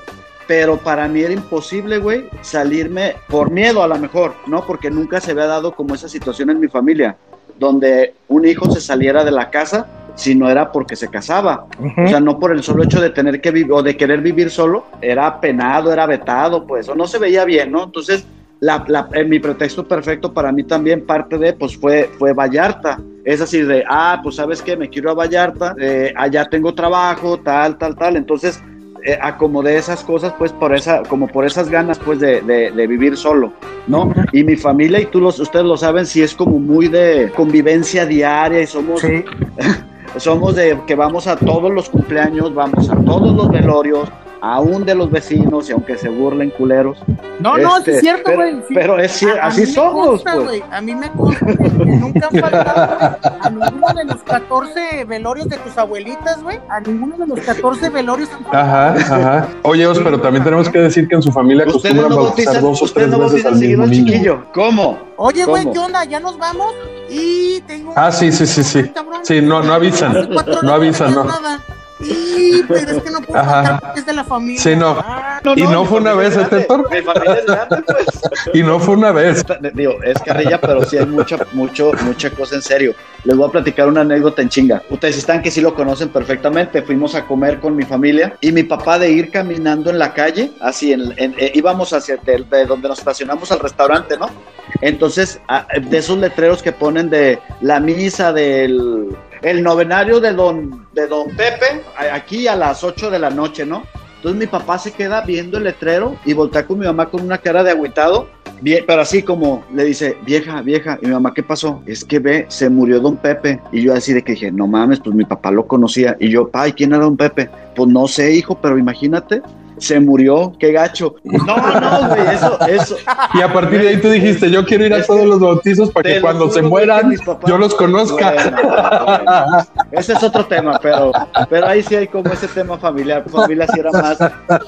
Pero para mí era imposible, güey, salirme por miedo a lo mejor, ¿no? Porque nunca se había dado como esa situación en mi familia, donde un hijo se saliera de la casa si no era porque se casaba. O sea, no por el solo hecho de tener que vivir o de querer vivir solo, era penado, era vetado, pues, o no se veía bien, ¿no? Entonces, la, la- mi pretexto perfecto para mí también, parte de, pues, fue, fue Vallarta. Es así de, ah, pues, ¿sabes qué? Me quiero a Vallarta, eh, allá tengo trabajo, tal, tal, tal. Entonces, eh, acomodé esas cosas, pues, por esa, como por esas ganas, pues, de, de- de vivir solo, ¿no? Y mi familia, y tú los, ustedes lo saben, sí es como muy de convivencia diaria y somos somos de que vamos a todos los cumpleaños, vamos a todos los velorios, aún de los vecinos, y aunque se burlen culeros. No, no, sí Este, es cierto, güey. sí. Pero es cier- A- a así mí me somos, consta, pues. güey, A mí me consta que, nunca han faltado a ninguno de los 14 velorios de tus abuelitas, güey. A ninguno de los 14 velorios han Ajá, ajá. Oye, Os, pero también tenemos que decir que en su familia acostumbran no bautizar bautizan, dos o tres no veces al mismo al niño. chiquillo. ¿Cómo? Oye, güey. ¿qué onda? Ya nos vamos y tengo Ah, sí, sí, sí, sí. Sí, no, no avisan. No avisan, no. Y pero es que no puedo porque es de la familia. Sí, no. Y no fue una vez, ¿eh, Tetor? Mi familia es grande, pues. Y no fue una vez. Digo, es carrilla, pero sí hay mucha, mucho, mucha cosa en serio. Les voy a platicar una anécdota en chinga. Ustedes están que sí lo conocen perfectamente. Fuimos a comer con mi familia y mi papá de ir caminando en la calle, así, en, en- eh, íbamos hacia de, de donde nos estacionamos al restaurante, ¿no? Entonces, a- de esos letreros que ponen de la misa del el novenario de don, de don Pepe, aquí a las 8 de la noche, ¿no? Entonces mi papá se queda viendo el letrero y voltea con mi mamá con una cara de agüitado, pero así como le dice, vieja, vieja, y mi mamá, ¿qué pasó? Es que ve, se murió don Pepe. Y yo así de que dije, no mames, pues mi papá lo conocía. Y yo, ay, ¿quién era don Pepe? Pues no sé, hijo, pero imagínate, se murió, qué gacho. No, no, güey, eso, eso. Y a partir de ahí tú dijiste, yo quiero ir a todos los bautizos para que cuando juro, se mueran yo los conozca. Bueno, bueno. Ese es otro tema, pero, pero ahí sí hay como ese tema familiar. Tu familia sí era más,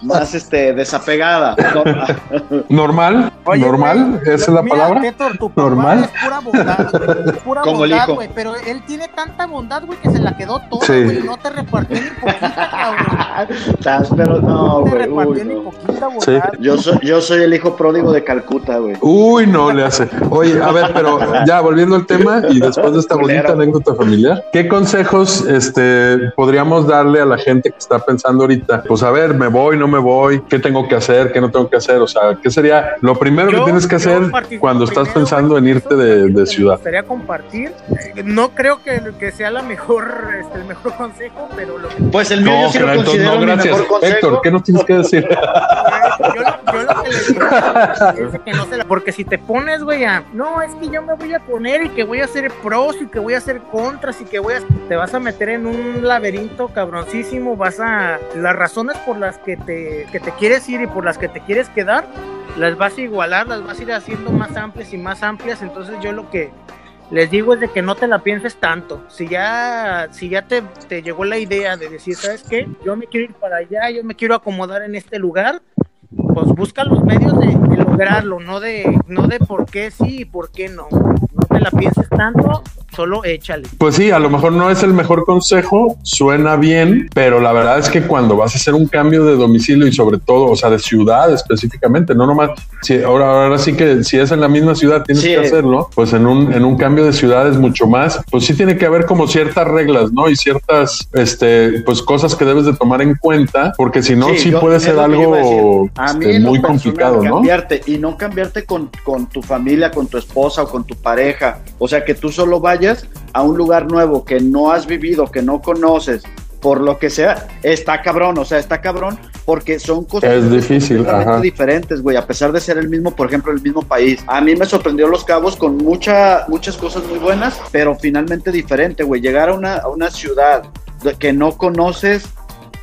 más este, desapegada. ¿no? Normal, normal, esa es la Mira, palabra. Tetor, tu papá Normal. es pura bondad, güey. Es pura Como bondad, güey. Pero él tiene tanta bondad, güey, que se la quedó toda, Sí. güey. No te repartió ni poquita, cabrón. Estás, pero no, güey. Repartió uy, ni no. poquita bondad. Sí. Yo soy, yo soy el hijo pródigo de Calcuta, güey. Uy, no le hace. Oye, a ver, pero ya volviendo al tema y después de esta bonita anécdota familiar, ¿qué consejos este, podríamos darle a la gente que está pensando ahorita? Pues a ver, me voy, no me voy, qué tengo que hacer, qué no tengo que hacer, o sea, ¿qué sería lo primero que tienes que hacer cuando estás primero, pensando en irte de, Me ciudad? gustaría compartir. Eh, No creo que, que sea la mejor, este, el mejor consejo, pero lo que Pues el mío No, yo sí lo Gerardo, considero no, mi gracias. mejor consejo. Héctor, ¿qué nos tienes que decir? yo, lo- yo lo que les digo es que no se la- porque si te pones, güey, a no, es que yo me voy a poner y que voy a hacer pros y que voy a hacer contras y que voy a te vas a meter en un laberinto cabroncísimo, vas a las razones por las que te que te quieres ir y por las que te quieres quedar, las vas a igualar, las vas a ir haciendo más amplias y más amplias, entonces yo lo que les digo es de que no te la pienses tanto. Si ya, si ya te, te llegó la idea de decir, ¿sabes qué? Yo me quiero ir para allá, yo me quiero acomodar en este lugar, pues busca los medios de, de lograrlo, no de, no de por qué sí y por qué no. No te la pienses tanto solo échale. Pues sí, a lo mejor no es el mejor consejo, suena bien, pero la verdad es que cuando vas a hacer un cambio de domicilio y sobre todo, o sea, de ciudad específicamente, no nomás, si ahora, ahora sí que si es en la misma ciudad tienes Sí. que hacerlo, pues en un, en un cambio de ciudad es mucho más, pues sí tiene que haber como ciertas reglas, ¿no? Y ciertas, este, pues cosas que debes de tomar en cuenta, porque si no, sí, yo- puede ser algo. A este, muy complicado, ¿no? Cambiarte y no cambiarte con, con tu familia, con tu esposa o con tu pareja. O sea, que tú solo vayas a un lugar nuevo que no has vivido, que no conoces, por lo que sea, está cabrón. O sea, está cabrón porque son cosas Es difícil, completamente ajá. diferentes, güey, a pesar de ser el mismo, por ejemplo, el mismo país. A mí me sorprendió Los Cabos con mucha, muchas cosas muy buenas, pero finalmente diferente, güey. Llegar a una, a una ciudad que no conoces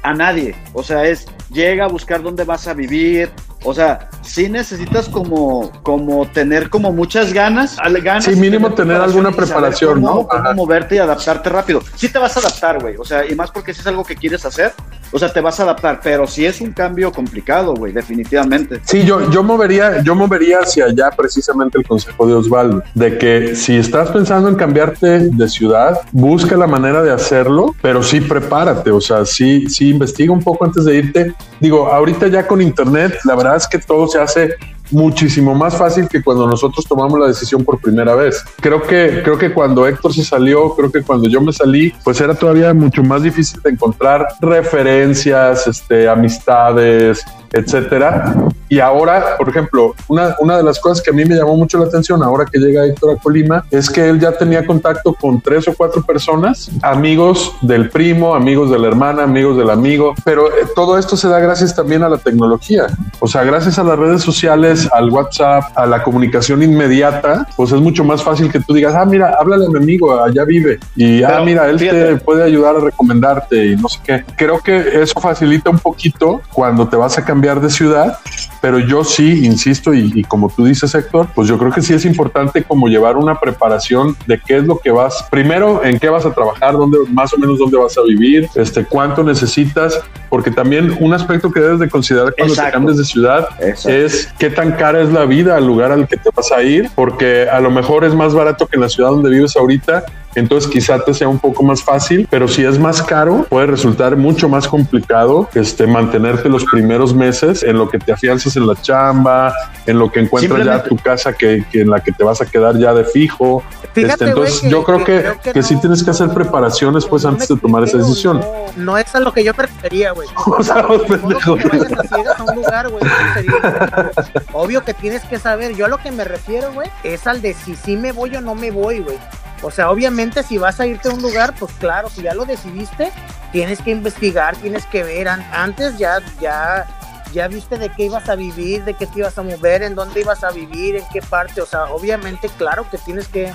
a nadie, o sea, es llega a buscar dónde vas a vivir, o sea, sí necesitas como, como tener como muchas ganas, ganas Sí, mínimo tener alguna y saber preparación, cómo- ¿no? cómo Ajá. moverte y adaptarte rápido. Sí te vas a adaptar, güey, o sea, y más porque si es algo que quieres hacer, o sea, te vas a adaptar, pero sí es un cambio complicado, güey, definitivamente. Sí, yo, yo movería, yo movería hacia allá precisamente el consejo de Osvaldo, de que si estás pensando en cambiarte de ciudad, busca la manera de hacerlo, pero sí prepárate, o sea, sí, sí investiga un poco antes de irte. Digo, ahorita ya con internet, la verdad es que todo se hace muchísimo más fácil que cuando nosotros tomamos la decisión por primera vez. Creo que, creo que cuando Héctor se salió, creo que cuando yo me salí, pues era todavía mucho más difícil de encontrar referencias, este, amistades, etcétera. Y ahora, por ejemplo, una, una de las cosas que a mí me llamó mucho la atención ahora que llega Héctor a Colima es que él ya tenía contacto con tres o cuatro personas, amigos del primo, amigos de la hermana, amigos del amigo, pero eh, todo esto se da gracias también a la tecnología. O sea, gracias a las redes sociales, al WhatsApp, a la comunicación inmediata, pues es mucho más fácil que tú digas, ah, mira, háblale a mi amigo, allá vive. Y, ah, Pero, mira, él te fíjate. puede ayudar a recomendarte y no sé qué. Creo que eso facilita un poquito cuando te vas a cambiar de ciudad, pero yo sí, insisto, y, y como tú dices, Héctor, pues yo creo que sí es importante como llevar una preparación de qué es lo que vas, primero, en qué vas a trabajar, dónde, más o menos dónde vas a vivir, este, cuánto necesitas, porque también un aspecto que debes de considerar cuando te Exacto. cambias de ciudad Exacto. es qué tan cara es la vida al lugar al que te vas a ir, porque a lo mejor es más barato que en la ciudad donde vives ahorita, entonces quizá te sea un poco más fácil, pero si es más caro, puede resultar mucho más complicado este, mantenerte los primeros meses en lo que te afianzas en la chamba, en lo que encuentras ya tu casa que, que en la que te vas a quedar ya de fijo. Fíjate, Este, entonces que- yo creo que que, creo que que sí tienes que hacer preparaciones pues no antes de tomar esa decisión. No, no es a lo que yo me refería, güey. O sea, Modo pendejo. que vayas a ciegas a un lugar, güey, Obvio que tienes que saber. Yo a lo que me refiero, güey, es al de si sí me voy o no me voy, güey. O sea, obviamente si vas a irte a un lugar, pues claro, si ya lo decidiste, tienes que investigar, tienes que ver. An- Antes ya, ya, ya viste de qué ibas a vivir, de qué te ibas a mover, en dónde ibas a vivir, en qué parte. O sea, obviamente, claro que tienes que,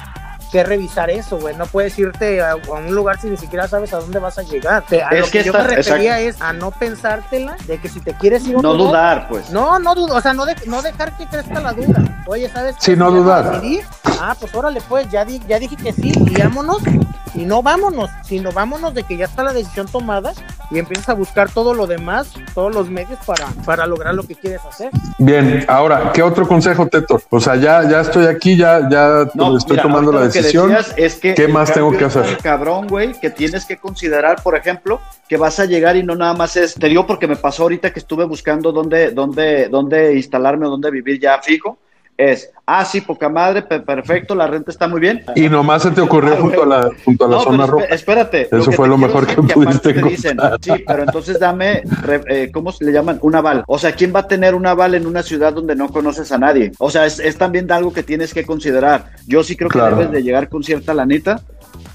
que revisar eso, güey. No puedes irte a, a un lugar si ni siquiera sabes a dónde vas a llegar. Te- A Es lo que que, yo está- me refería exacto. es a no pensártela de que si te quieres ir a un No lugar- dudar, pues. No, no dudo, o sea, no, de- no dejar que crezca la duda. Oye, ¿sabes? Sí, no dudar. Ah, pues órale, pues, ya, di- ya dije que sí, y vámonos. Y no vámonos, sino vámonos de que ya está la decisión tomada y empiezas a buscar todo lo demás, todos los medios para, para lograr lo que quieres hacer. Bien, ahora, ¿qué otro consejo, Teto? O sea, ya, ya estoy aquí, ya, ya No, estoy mira, tomando la ahorita que decías es que ¿Qué más tengo que hacer? Cabrón, güey, que tienes que considerar, por ejemplo, que vas a llegar y no nada más es, te digo porque me pasó ahorita que estuve buscando dónde, dónde, dónde instalarme o dónde vivir ya fijo, es, ah, sí, poca madre, pe- perfecto, la renta está muy bien. Y nomás se te ocurrió Ah, junto a la, junto a la No, zona roja. esp- espérate. Eso fue lo mejor que pudiste te dicen, encontrar. sí, pero entonces dame, re- eh, ¿cómo se le llaman? Un aval. O sea, ¿quién va a tener un aval en una ciudad donde no conoces a nadie? O sea, es, es también algo que tienes que considerar. Yo sí creo que Claro. debes de llegar con cierta lanita,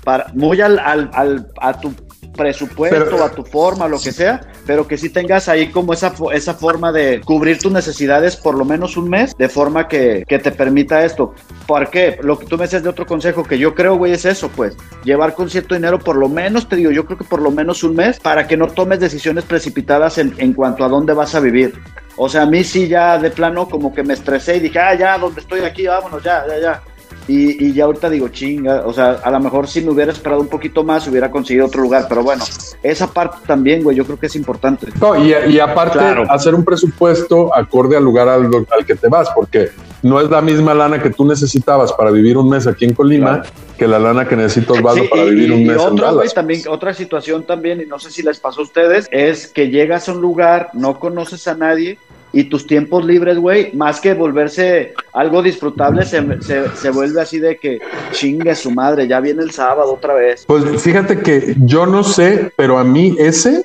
para, muy al, al, al- a tu presupuesto, Pero- a tu forma, lo que sea, pero que sí tengas ahí como esa, esa forma de cubrir tus necesidades por lo menos un mes, de forma que, que te permita esto. ¿Por qué? Lo que tú me decías de otro consejo que yo creo, güey, es eso, pues, llevar con cierto dinero por lo menos, te digo, yo creo que por lo menos un mes, para que no tomes decisiones precipitadas en, en cuanto a dónde vas a vivir. O sea, a mí sí ya de plano como que me estresé y dije, ah, ya, donde estoy aquí, vámonos, ya, ya, ya. Y, y ya ahorita digo, chinga, o sea, a lo mejor si me hubiera esperado un poquito más, hubiera conseguido otro lugar, pero bueno, esa parte también, güey, yo creo que es importante. No, y, y aparte, Claro. hacer un presupuesto acorde al lugar al, al que te vas, porque no es la misma lana que tú necesitabas para vivir un mes aquí en Colima que la lana que necesita Osvaldo Sí, para y- vivir un mes en otro, güey, Dallas. también, otra situación también, y no sé si les pasó a ustedes, es que llegas a un lugar, no conoces a nadie y tus tiempos libres, güey, más que volverse algo disfrutable, se, se, se vuelve así de que chingue su madre, ya viene el sábado otra vez. Pues fíjate que yo no sé, pero a mí ese,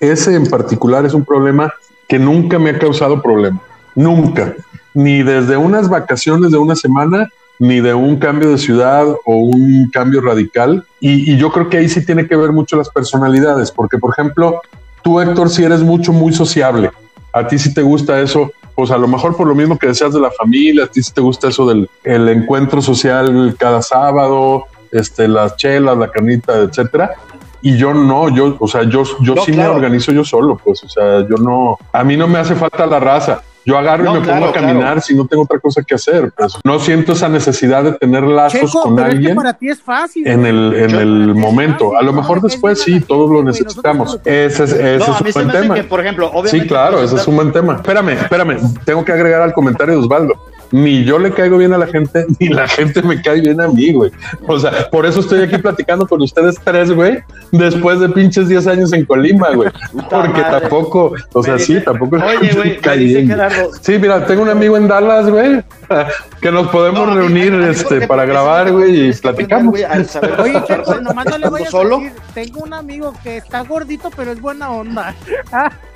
ese en particular es un problema que nunca me ha causado problema. Nunca. Ni desde unas vacaciones de una semana, ni de un cambio de ciudad o un cambio radical. Y, yo creo que ahí sí tiene que ver mucho las personalidades, porque por ejemplo, tú Héctor, si eres mucho, muy sociable, a ti sí te gusta eso, pues a lo mejor por lo mismo que deseas de la familia, a ti sí te gusta eso del el encuentro social cada sábado, este, las chelas, la carnita, etcétera. Y yo no, yo, o sea, yo, yo No, sí claro. me organizo yo solo, pues, o sea, yo no, a mí no me hace falta la raza. Yo agarro No, y me claro, pongo a caminar claro. si no tengo otra cosa que hacer. Pues. No siento esa necesidad de tener lazos Checo, con pero es que alguien para ti es fácil. en el, en Yo- el momento. fácil, A lo mejor es después sí, todos lo necesitamos. Ese es, ese No, es un buen tema. que, por ejemplo, obviamente... Sí, claro, ese es un buen tema. Espérame, espérame, tengo que agregar al comentario de Osvaldo. Ni yo le caigo bien a la gente, ni la gente me cae bien a mí, güey. O sea, por eso estoy aquí platicando con ustedes tres, güey, después de pinches 10 años en Colima, güey. Porque madre. tampoco, o sea, Me sí, dice- tampoco Oye, güey, me dice. Gerardo, Sí, mira, tengo un amigo en Dallas, güey, que nos podemos No, reunir este, para grabar, güey, y platicamos. saber Oye, nomás no le vayas solo. a decir, tengo un amigo que está gordito, pero es buena onda.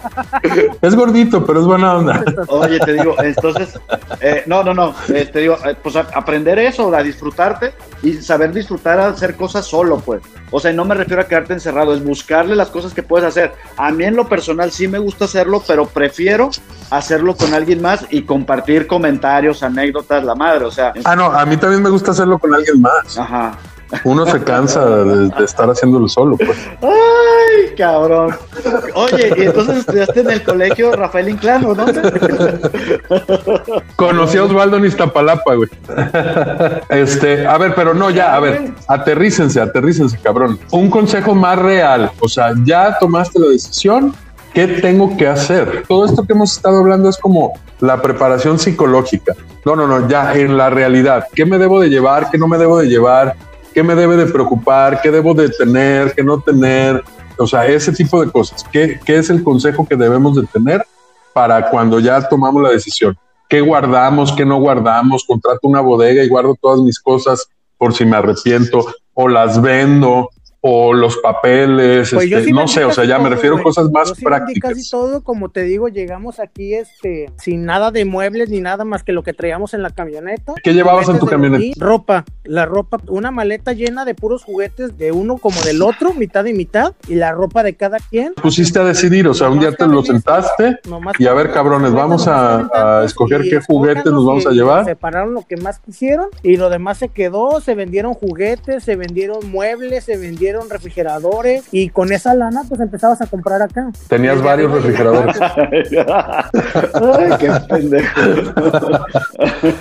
Es gordito, pero es buena onda. Oye, te digo, entonces, eh, no, no, no, eh, te digo, eh, pues a- aprender eso, a disfrutarte y saber disfrutar a hacer cosas solo, pues. O sea, no me refiero a quedarte encerrado, es buscarle las cosas que puedes hacer. A mí en lo personal sí me gusta hacerlo, pero prefiero hacerlo con alguien más y compartir comentarios, anécdotas, la madre, o sea. Ah, no, a mí también me gusta hacerlo con alguien más. Ajá. Uno se cansa de, de estar haciéndolo solo, pues. Ay, cabrón. Oye, y entonces estudiaste en el colegio Rafael Inclán, ¿o dónde? Conocí a Osvaldo en Iztapalapa, güey. Este, a ver, pero no, ya, a ver, aterrícense, aterrícense, cabrón. Un consejo más real, o sea, ya tomaste la decisión, ¿qué tengo que hacer? Todo esto que hemos estado hablando es como la preparación psicológica. No, no, no, ya en la realidad, ¿qué me debo de llevar? ¿Qué no me debo de llevar? ¿Qué me debe de preocupar? ¿Qué debo de tener? ¿Qué no tener? O sea, ese tipo de cosas. ¿Qué, qué es el consejo que debemos de tener para cuando ya tomamos la decisión? ¿Qué guardamos? ¿Qué no guardamos? Contrato una bodega y guardo todas mis cosas por si me arrepiento o las vendo o los papeles, Pues este, sí no sé, o sea, ya me todo, refiero a cosas más Yo sí prácticas. casi todo, como te digo, llegamos aquí este sin nada de muebles ni nada más que lo que traíamos en la camioneta. ¿Qué llevabas en tu camioneta? aquí, Ropa, la ropa, una maleta llena de puros juguetes de uno como del otro, mitad y mitad, y la ropa de cada quien. Pusiste a decidir, o sea, un día te lo sentaste y a ver, cabrones, vamos a, a escoger qué juguetes nos vamos a llevar. Separaron lo que más quisieron y lo demás se quedó, se vendieron juguetes, se vendieron muebles, se vendieron refrigeradores y con esa lana pues empezabas a comprar acá. Tenías varios refrigeradores. Ay, qué pendejo.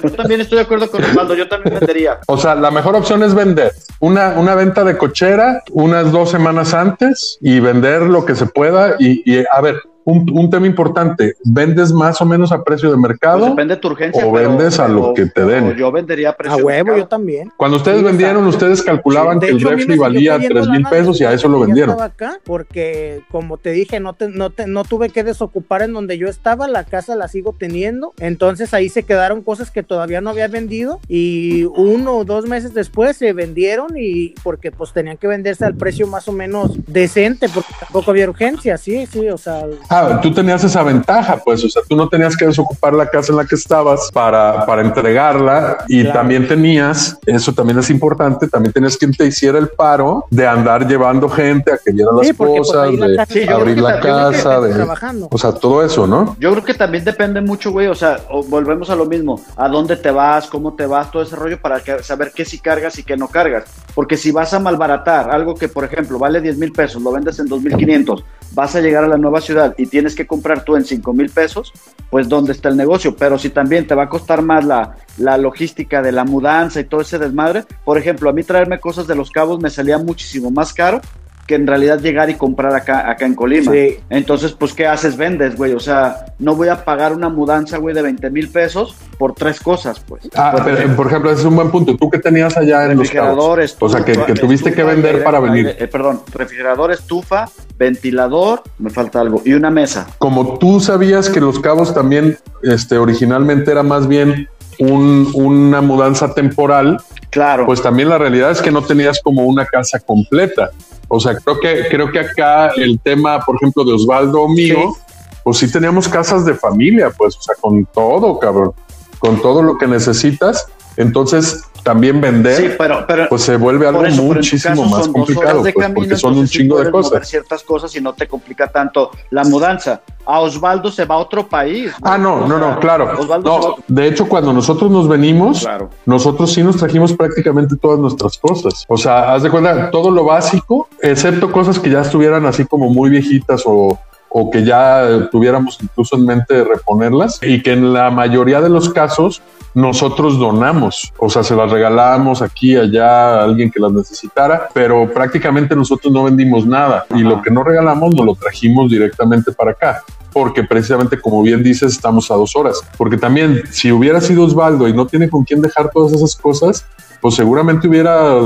Yo también estoy de acuerdo con Osvaldo, yo también vendería. O sea, la mejor opción es vender una, una venta de cochera unas dos semanas antes y vender lo que se pueda. Y, y, a ver, un, un tema importante, ¿vendes más o menos a precio de mercado? Pues depende de tu urgencia. o pero- vendes a lo pero- que te den. Yo vendería a precio A de huevo, mercado. yo también. Cuando ustedes Sí, vendieron, exacto. ustedes calculaban que el hecho, refri valía cayendo 3 mil pesos y a eso lo vendieron. acá porque, como te dije, no, te- no, te- no tuve que desocupar en donde yo estaba, la casa la sigo teniendo. Entonces ahí se quedaron cosas que todavía no había vendido y uno o dos meses después se vendieron y porque pues tenían que venderse al precio más o menos decente porque tampoco había urgencia, sí, sí, o sea... Ah, tú tenías esa ventaja, pues, o sea, tú no tenías que desocupar la casa en la que estabas para, para entregarla y Claro. también tenías, eso también es importante, también tenías quien te hiciera el paro de andar llevando gente a que viera las Sí, porque, pues, cosas, la de Sí, abrir la casa, de, trabajando. o sea, todo eso, ¿no? Yo creo que también depende mucho, güey. O sea, o- volvemos a lo mismo. A dónde te vas, cómo te vas, todo ese rollo para que- saber qué sí cargas y qué no cargas. Porque si vas a malbaratar algo que, por ejemplo, vale 10 mil pesos, lo vendes en 2.500, vas a llegar a la nueva ciudad y tienes que comprar tú en 5 mil pesos, pues ¿dónde está el negocio? Pero si también te va a costar más la, la logística de la mudanza y todo ese desmadre, por ejemplo, a mí traerme cosas de los cabos me salía muchísimo más caro que en realidad llegar y comprar acá, acá en Colima. Sí. Entonces, pues, ¿qué haces? Vendes, güey. O sea, no voy a pagar una mudanza, güey, de 20 mil pesos por tres cosas, pues. Ah, Pues, pero, por ejemplo, ese es un buen punto. ¿Tú qué tenías allá en los refrigerador, cabos? O sea, que, estufa, que tuviste que estufa, vender aire- para venir. aire- eh, perdón, refrigerador, estufa, ventilador, me falta algo, y una mesa. Como tú sabías que Los Cabos también este, originalmente era más bien un- una mudanza temporal, claro. pues también la realidad es que no tenías como una casa completa. O sea, creo que, creo que acá el tema, por ejemplo, de Osvaldo mío, pues sí teníamos casas de familia, pues, o sea, con todo, cabrón, con todo lo que necesitas. Entonces, también vender, Sí, pero, pero pues se vuelve algo eso, muchísimo más complicado, pues, camino, porque son un sí chingo de cosas. ciertas cosas y no te complica tanto la mudanza. A Osvaldo se va a otro país. Ah, no, O no, sea, no, claro. No, de hecho, cuando nosotros nos venimos, Claro. nosotros sí nos trajimos prácticamente todas nuestras cosas. O sea, haz de cuenta, todo lo básico, excepto cosas que ya estuvieran así como muy viejitas o, o que ya tuviéramos incluso en mente reponerlas y que en la mayoría de los casos nosotros donamos, o sea, se las regalamos aquí, allá a alguien que las necesitara, pero prácticamente nosotros no vendimos nada y lo que no regalamos nos lo trajimos directamente para acá porque precisamente como bien dices estamos a dos horas, porque también si hubiera sido Osvaldo y no tiene con quién dejar todas esas cosas, pues seguramente hubiera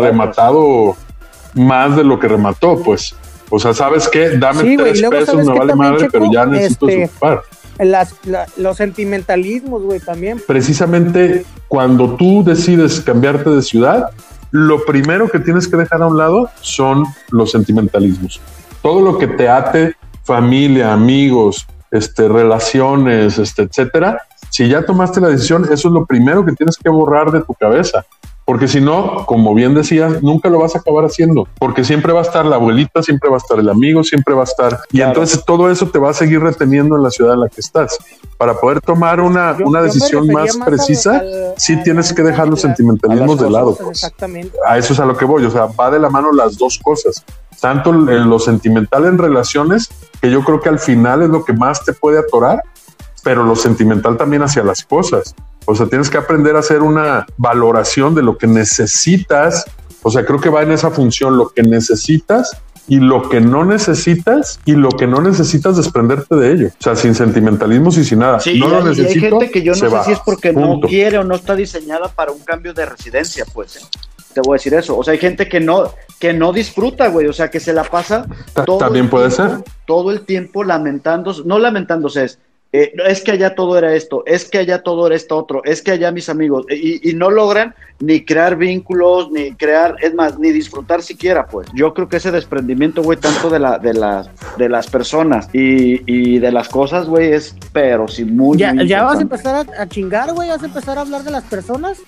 rematado más de lo que pues. O sea, ¿sabes qué? Dame Sí, tres pesos, ¿sabes me vale madre, pero ya necesito Este. Las, la- los sentimentalismos, güey, también. Precisamente cuando tú decides cambiarte de ciudad, lo primero que tienes que dejar a un lado son los sentimentalismos. Todo lo que te ate, familia, amigos, este, relaciones, este, etcétera. Si ya tomaste la decisión, eso es lo primero que tienes que borrar de tu cabeza. Porque si no, como bien decías, nunca lo vas a acabar haciendo. Porque siempre va a estar la abuelita, siempre va a estar el amigo, siempre va a estar. Y entonces todo eso te va a seguir reteniendo en la ciudad en la que estás. Para poder tomar una, Yo- una yo decisión más precisa, al- sí tienes que dejar los sentimentalismos de lado. pues. Exactamente. A eso es a lo que voy. O sea, va de la mano las dos cosas. Tanto en lo sentimental en relaciones, que yo creo que al final es lo que más te puede atorar, pero lo sentimental también hacia las cosas. O sea, tienes que aprender a hacer una valoración de lo que necesitas. O sea, creo que va en esa función, lo que necesitas y lo que no necesitas y lo que no necesitas desprenderte de ello. O sea, sin sentimentalismos y sin nada. Sí, no y lo hay- y hay necesito. gente que yo no sé va. si es porque Punto. no quiere o no está diseñada para un cambio de residencia, pues. ¿eh? Te voy a decir eso. O sea, hay gente que no, que no disfruta, güey. O sea, que se la pasa todo También puede tiempo- ser. todo el tiempo lamentándose, no lamentándose, es, eh, es que allá todo era esto, es que allá todo era esto otro, es que allá mis amigos, y, y no logran ni crear vínculos, ni crear, es más, ni disfrutar siquiera, pues. Yo creo que ese desprendimiento, güey, tanto de, la, de, las, de las personas y, y de las cosas, güey, es, pero sí, muy, Ya, muy ya vas a empezar a, a chingar, güey, vas a empezar a hablar de las personas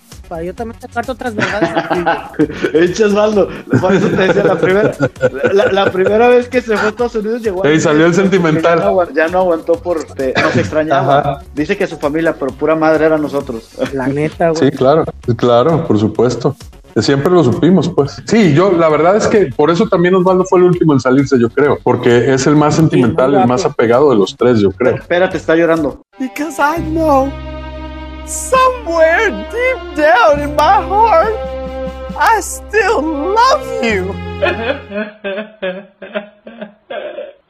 yo también sacarte otras verdades. Echa Osvaldo, por eso te decía, la primera, la, la primera vez que se fue a Estados Unidos llegó a Ey, salió el sentimental. Ya no, ya no aguantó por, te- nos extrañaba. Ajá. Dice que su familia, pero pura madre era nosotros. La neta, Sí, claro, claro, por supuesto. Siempre lo supimos, pues. Sí, yo la verdad es que por eso también Osvaldo fue el último en salirse, yo creo, porque es el más sentimental, el más apegado de los tres, yo creo. Espérate, está llorando. Because I know somewhere deep down in my heart, I still love you.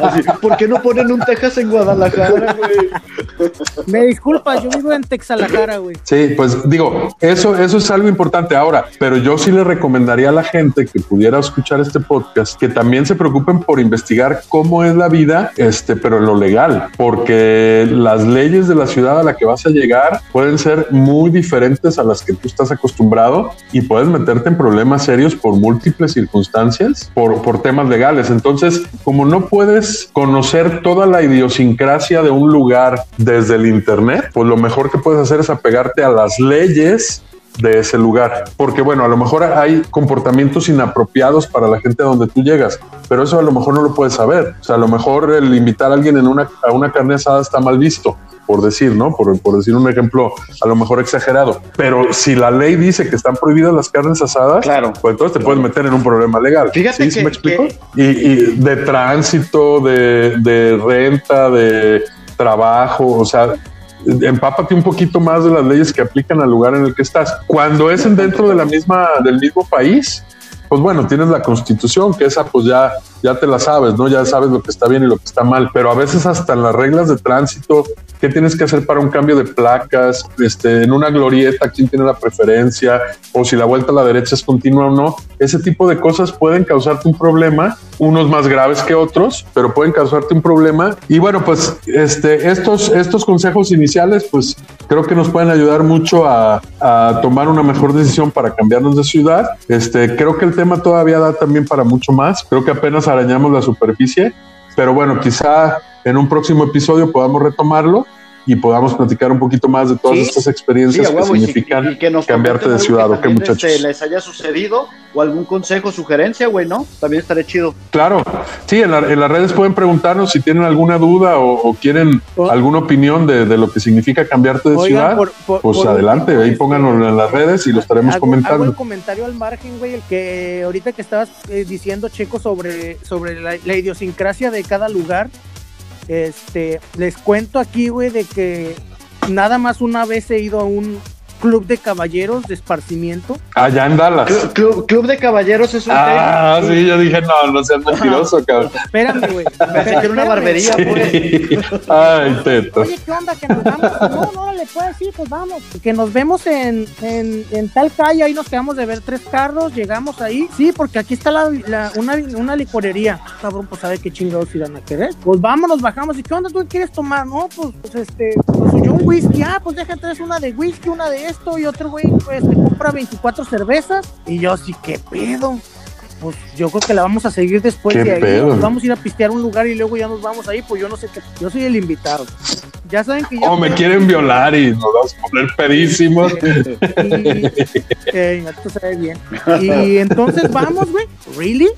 Así, ¿Por qué no ponen un Texas en Guadalajara, güey? Me disculpas, yo vivo en Texalajara, güey. Sí, pues digo, eso, eso es algo importante ahora, pero yo sí le recomendaría a la gente que pudiera escuchar este podcast que también se preocupen por investigar cómo es la vida, este, pero en lo legal, porque las leyes de la ciudad a la que vas a llegar pueden ser muy diferentes a las que tú estás acostumbrado y puedes meterte en problemas serios por múltiples circunstancias, por, por temas legales. Entonces, como no puedes conocer toda la idiosincrasia de un lugar desde el Internet, pues lo mejor que puedes hacer es apegarte a las leyes de ese lugar. Porque bueno, a lo mejor hay comportamientos inapropiados para la gente a donde tú llegas, pero eso a lo mejor no lo puedes saber. O sea, a lo mejor el invitar a alguien en una, a una carne asada está mal visto, por decir, ¿no? Por, por decir un ejemplo a lo mejor exagerado. Pero si la ley dice que están prohibidas las carnes asadas, claro. pues entonces te puedes meter en un problema legal. Fíjate ¿Sí? ¿Sí me explico? Y, y de tránsito, de, de renta, de trabajo, o sea, empápate un poquito más de las leyes que aplican al lugar en el que estás. Cuando es en dentro de la misma, del mismo país, pues bueno, tienes la constitución, que esa pues ya, ya te la sabes, ¿no? Ya sabes lo que está bien y lo que está mal, pero a veces hasta en las reglas de tránsito, ¿qué tienes que hacer para un cambio de placas? Este, en una glorieta, ¿quién tiene la preferencia? O si la vuelta a la derecha es continua o no. Ese tipo de cosas pueden causarte un problema, unos más graves que otros, pero pueden causarte un problema. Y bueno, pues este, estos, estos consejos iniciales, pues creo que nos pueden ayudar mucho a, a tomar una mejor decisión para cambiarnos de ciudad. Este, creo que el tema todavía da también para mucho más. Creo que apenas arañamos la superficie, pero bueno, quizá en un próximo episodio podamos retomarlo y podamos platicar un poquito más de todas Sí. estas experiencias Sí, a que huevo, y significan y que nos cambiarte de ciudad, que ¿o qué también, muchachos? este, les haya sucedido o algún consejo, sugerencia, güey, ¿no? También estaría chido. Claro, sí, en, la- en las redes pueden preguntarnos si tienen alguna duda o, o quieren alguna opinión de, de lo que significa cambiarte de Oigan, ciudad. por- por- pues por adelante, ahí pónganlo en las redes y lo estaremos hago, comentando. hago el comentario al margen, güey, el que ahorita que estabas eh, diciendo, Checo, sobre, sobre la, la idiosincrasia de cada lugar, este, les cuento aquí, güey, de que nada más una vez he ido a un club de caballeros de esparcimiento. Allá en Dallas. Club, club- club de caballeros es un Ah, tema. sí, yo dije, no, no seas mentiroso, cabrón. Espérame, güey. Pensé que era una barbería, pues. Sí. Ay, teto. Oye, ¿qué onda? Que nos vamos. No, no, le puedes decir, pues vamos. Que nos vemos en, en, en tal calle. Ahí nos quedamos de ver tres carros. Llegamos ahí. Sí, porque aquí está la, la- una, una licorería. Cabrón, pues sabe qué chingados irán a querer. Pues vámonos, bajamos. ¿Y qué onda? ¿Tú quieres tomar? No, pues, pues este, pues yo un whisky. Ah, pues déjate traes una de whisky, una de esto. Y otro güey, pues te compra 24 cervezas. Y yo, sí, ¿qué pedo? Pues yo creo que la vamos a seguir después ¿Qué de ahí. pedo? Nos vamos a ir a pistear a un lugar y luego ya nos vamos ahí. Pues yo no sé qué. Yo soy el invitado. Ya saben que ya. O me quieren violar y nos vamos a poner pedísimos. Eh, tú sabes bien. Y entonces vamos, güey, ¿really?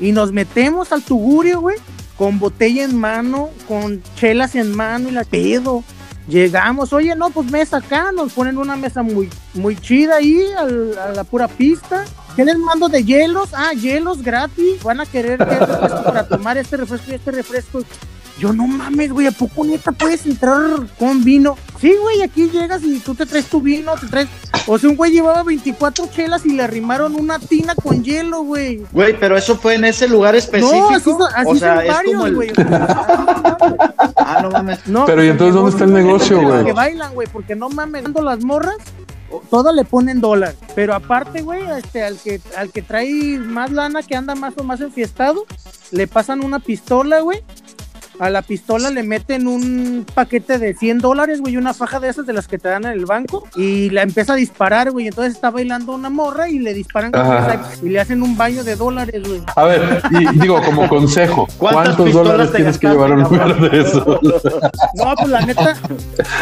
Y nos metemos al tugurio, güey, con botella en mano, con chelas en mano y la pedo. Llegamos, oye, no, pues mesa acá, nos ponen una mesa muy, muy chida ahí, al- a la pura pista. ¿Qué les mando de hielos? Ah, hielos gratis. Van a querer que refresco para tomar este refresco y este refresco. Yo no mames, güey, ¿a poco neta puedes entrar con vino? Sí, güey, aquí llegas y tú te traes tu vino, te traes... O sea, un güey llevaba 24 chelas y le arrimaron una tina con hielo, güey. Güey, pero eso fue en ese lugar específico. No, así, así o sea, son varios, el. no mames. No, Pero, ¿y entonces dónde está el negocio, güey? Que bailan, güey, porque no mames, dando las morras, todas le ponen dólar. Pero aparte, güey, este, al que, al que trae más lana, que anda más o más enfiestado, le pasan una pistola, güey. A la pistola le meten un paquete de 100 dólares, güey, una faja de esas de las que te dan en el banco, y la empieza a disparar, güey. Entonces está bailando una morra y le disparan y le hacen un baño de dólares, güey. A ver, y digo como consejo, ¿Cuántas ¿cuántos pistolas dólares te tienes que llevar a un lugar de eso? No, pues la neta,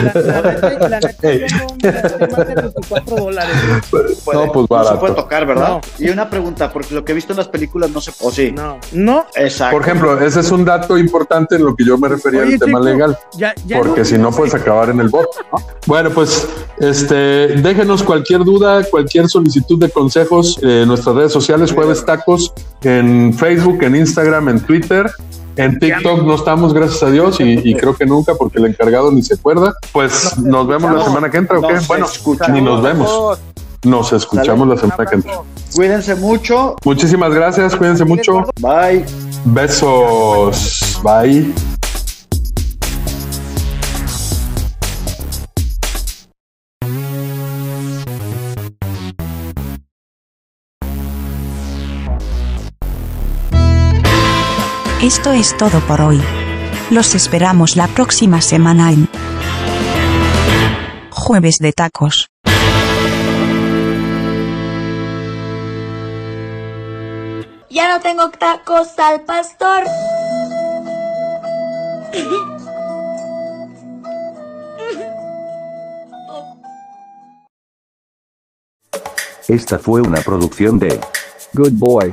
la, la neta, la neta, yo no más de 24 dólares. güey. No, pues No se barato. puede tocar, ¿verdad? No. Y una pregunta, porque lo que he visto en las películas no se. ¿O sí? No. No. Exacto. Por ejemplo, ese es un dato importante en lo que yo me refería Oye, al tema Chico, legal. ya- ya porque no- si no puedes acabar en el bot. ¿no? Bueno, pues este, déjenos cualquier duda, cualquier solicitud de consejos eh, en nuestras redes sociales, Jueves Tacos, en Facebook, en Instagram, en Twitter. En TikTok no estamos, gracias a Dios, y, y creo que nunca, porque el encargado ni se acuerda. Pues nos vemos la semana que entra, ¿o qué? Bueno, ni nos vemos. Nos escuchamos la semana que entra. Cuídense mucho. Muchísimas gracias, cuídense mucho. Bye. Besos. Bye. Esto es todo por hoy. Los esperamos la próxima semana en Jueves de Tacos. Ya no tengo tacos al pastor. Esta fue una producción de Good boy.